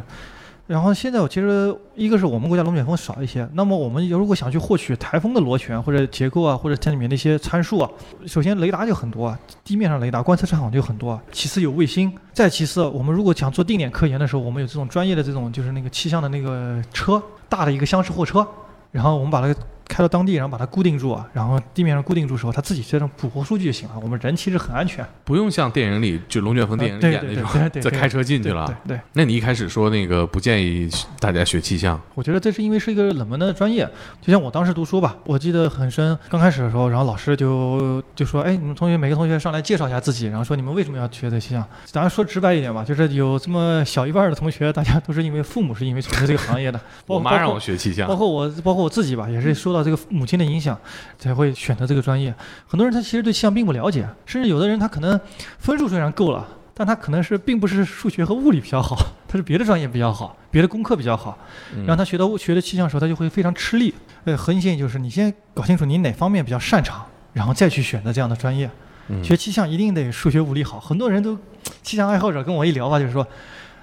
然后现在我其实一个是我们国家龙卷风少一些，那么我们如果想去获取台风的螺旋或者结构啊，或者它里面的一些参数啊，首先雷达就很多啊，地面上雷达观测场就很多啊，其次有卫星，再其次我们如果想做定点科研的时候，我们有这种专业的这种就是那个气象的那个车，大的一个厢式货车，然后我们把它开到当地，然后把它固定住啊，然后地面上固定住的时候，它自己这种捕获数据就行了，我们人其实很安全。不用像电影里就龙卷风电影里演那种，对对 <laughs> 对再开车进去了。对对，那你一开始说那个不建议大家学气象，我觉得这是因为是一个冷门的专业，就像我当时读书吧，我记得很深。刚开始的时候，然后老师就就说：“哎，你们同学每个同学上来介绍一下自己，然后说你们为什么要学这气象。”咱说直白一点吧，就是有这么小一半的同学，大家都是因为父母是因为从事这个行业的，包我妈让我学气象包，括我，包括我自己吧，也是说到这个母亲的影响，才会选择这个专业。很多人他其实对气象并不了解，甚至有的人他可能分数虽然够了，但他可能是并不是数学和物理比较好，他是别的专业比较好，别的功课比较好，嗯让他学到学的气象的时候，他就会非常吃力。呃，核心建议就是你先搞清楚你哪方面比较擅长，然后再去选择这样的专业。嗯学气象一定得数学物理好，很多人都气象爱好者跟我一聊吧，就是说，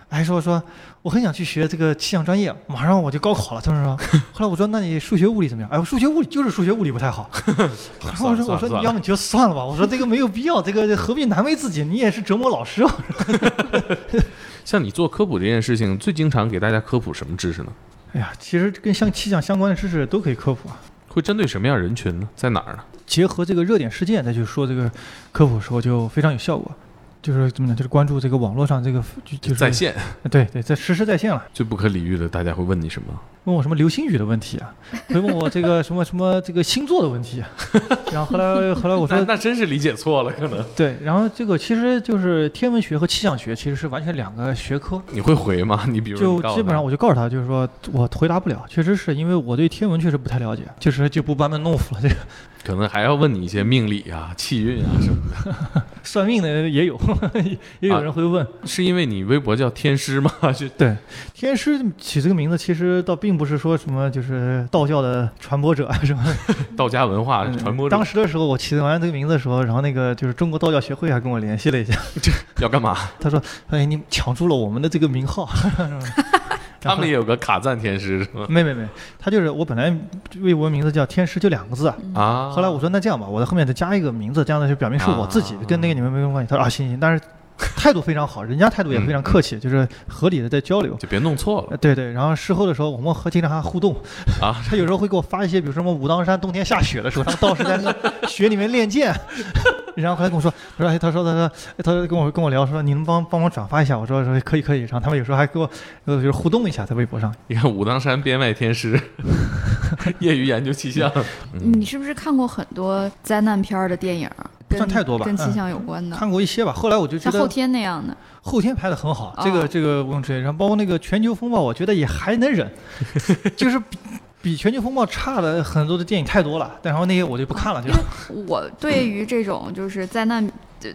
哎说说我很想去学这个气象专业，马上我就高考了。他们说，<laughs> 后来我说那你数学物理怎么样？哎，我数学物理就是数学物理不太好。<laughs> 然后我说我说你要么你就算了吧，我说这个没有必要，这个 <laughs> 何必难为自己？你也是折磨老师啊。像你做科普这件事情，最经常给大家科普什么知识呢？哎呀，其实跟像气象相关的知识都可以科普啊。会针对什么样人群呢？在哪儿呢？结合这个热点事件再去说这个科普的时候，就非常有效果。就是怎么讲？就是关注这个网络上这个就就是在线对对，在实时在线了。最不可理喻的，大家会问你什么？问我什么流星雨的问题啊，会问我这个什么什么这个星座的问题啊。然后后来后来我说 <laughs> 那那真是理解错了，可能对，然后这个其实就是天文学和气象学其实是完全两个学科。你会回吗？你比如说就基本上我就告诉他，就是说我回答不了，确实是因为我对天文确实不太了解，就是就不班门弄斧了。这个可能还要问你一些命理啊、<laughs> 气运啊什么的。<laughs> 算命的也有，<laughs> 也有人会问。是因为你微博叫天师吗？就对，天师起这个名字，其实倒并不是说什么就是道教的传播者啊什么。道家文化嗯传播者当时的时候，我起完这个名字的时候，然后那个就是中国道教协会还跟我联系了一下，要干嘛？他说：“哎，你抢注了我们的这个名号。<laughs> 他们也有个卡赞天师是吗？没没没，他就是我本来微博名字叫天师，就两个字啊。啊，后来我说那这样吧，我在后面再加一个名字，这样子就表明是我自己啊，跟那个你们没什么关系。他说啊，行行，但是 <laughs> 态度非常好，人家态度也非常客气，就是合理的在交流。就别弄错呃了对对，然后事后的时候，我们和经常还互动，啊。<laughs> 他有时候会给我发一些，比如说什么武当山冬天下雪的时候，他们道士在那雪里面练剑，<laughs> 然后后来跟我说，他说，哎，他说，他说，哎他说跟我跟我聊说，你能帮帮我转发一下？我说说可以可以，然后他们有时候还给我呃就是互动一下在微博上。你看武当山边外天师，业余研究气象，嗯你是不是看过很多灾难片儿的电影？不算太多吧跟气嗯象有关的，看过一些吧，后来我就觉得像后天那样的。后天拍的很好，这哦个这个毋庸置疑。然后包括那个全球风暴，我觉得也还能忍，<laughs> 就是比比全球风暴差的很多的电影太多了。但然后那些我就不看了，就因为我 <laughs> 对于这种就是灾难，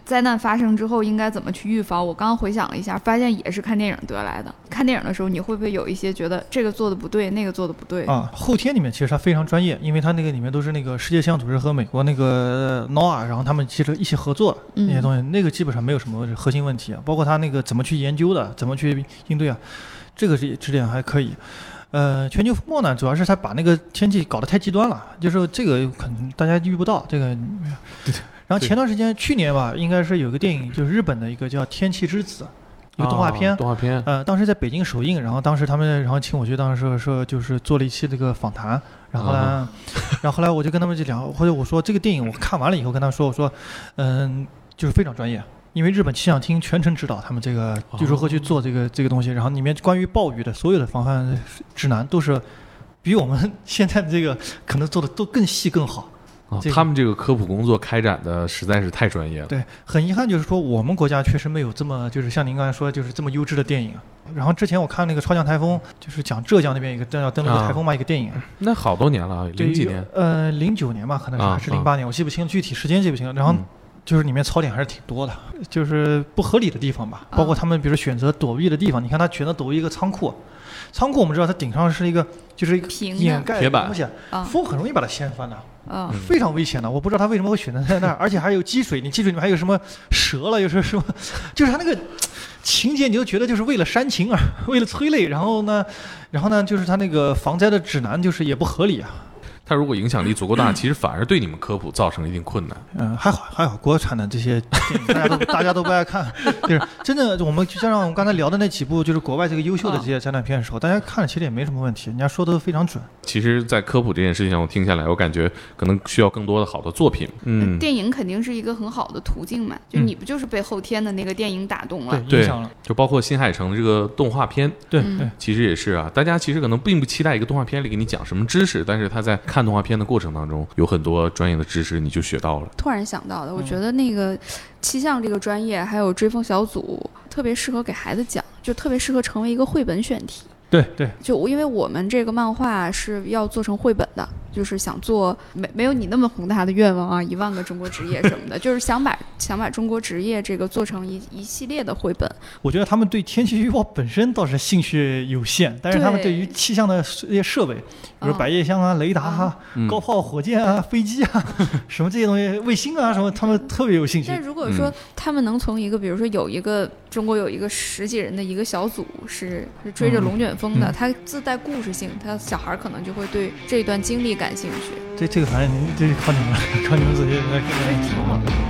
灾难发生之后应该怎么去预防，我刚刚回想了一下，发现也是看电影得来的。看电影的时候，你会不会有一些觉得这个做的不对，那个做的不对？啊，后天里面其实它非常专业，因为它那个里面都是那个世界气象组织和美国那个 NOAA，然后他们其实一起合作嗯那些东西，那个基本上没有什么核心问题啊，包括他那个怎么去研究的，怎么去应对啊，这个是质量还可以。呃，全球风暴呢，主要是它把那个天气搞得太极端了，就是这个可能大家遇不到这个。然后前段时间，去年吧，应该是有个电影，就是日本的一个叫《天气之子》，一个动画片啊，动画片呃，当时在北京首映，然后当时他们然后请我去，当时说就是做了一期这个访谈，然后呢，啊 <laughs> 然后后来我就跟他们去聊，或者我说这个电影我看完了以后跟他说，我说，嗯，就是非常专业，因为日本气象厅全程指导他们这个就如何去做这个、这个东西，然后里面关于暴雨的所有的防范指南都是比我们现在的这个可能做的都更细更好。这个啊他们这个科普工作开展的实在是太专业了。对，很遗憾就是说我们国家确实没有这么就是像您刚才说就是这么优质的电影。然后之前我看那个超强台风，就是讲浙江那边一个登要登陆的台风嘛，一个电影，那好多年了，零几年，呃，零九年吧，可能是啊还是零八年，我记不清具体时间记不清了。然后嗯就是里面槽点还是挺多的，就是不合理的地方吧，包括他们比如选择躲避的地方，你看他选择躲避一个仓库，仓库我们知道它顶上是一个就是一个平掩盖的东西，啊风很容易把它掀翻的。非常危险的，我不知道他为什么会选择在那儿，<laughs> 而且还有积水，你积水里面还有什么蛇了，又是什么，<laughs> 就是他那个情节，你就觉得就是为了煽情啊，<laughs> 为了催泪，然后呢，然后呢，就是他那个防灾的指南就是也不合理啊，它如果影响力足够大，其实反而对你们科普造成了一定困难。嗯，还好还好，国产的这些电影大家都大家都不爱看，就是真的，我们就像我们刚才聊的那几部，就是国外这个优秀的这些灾难片的时候，大家看了其实也没什么问题，人家说的都非常准。其实，在科普这件事情上，我听下来，我感觉可能需要更多的好的作品。嗯，电影肯定是一个很好的途径嘛，就嗯你不就是被后天的那个电影打动了？对，对影响了，就包括新海诚的这个动画片，嗯对对。其实也是啊，大家其实可能并不期待一个动画片里给你讲什么知识，但是他在看动画片的过程当中，有很多专业的知识你就学到了。突然想到的，我嗯觉得那个气象这个专业，还有追风小组，特别适合给孩子讲，就特别适合成为一个绘本选题。对对，就因为我们这个漫画是要做成绘本的，就是想做没没有你那么宏大的愿望啊，一万个中国职业什么的，<laughs> 就是想把想把中国职业这个做成一一系列的绘本。我觉得他们对天气预报本身倒是兴趣有限，但是他们对于气象的这些设备，比如嗯百叶箱啊、雷达啊、嗯高炮、火箭啊、飞机啊，<laughs> 什么这些东西、卫星啊什么，他们特别有兴趣但。如果说他们能从一个，比如说有一个中国有一个十几人的一个小组是是追着嗯龙卷风的，嗯它自带故事性，他小孩可能就会对这段经历感兴趣。这这个反正您这靠你们，<laughs> 靠你们自己来。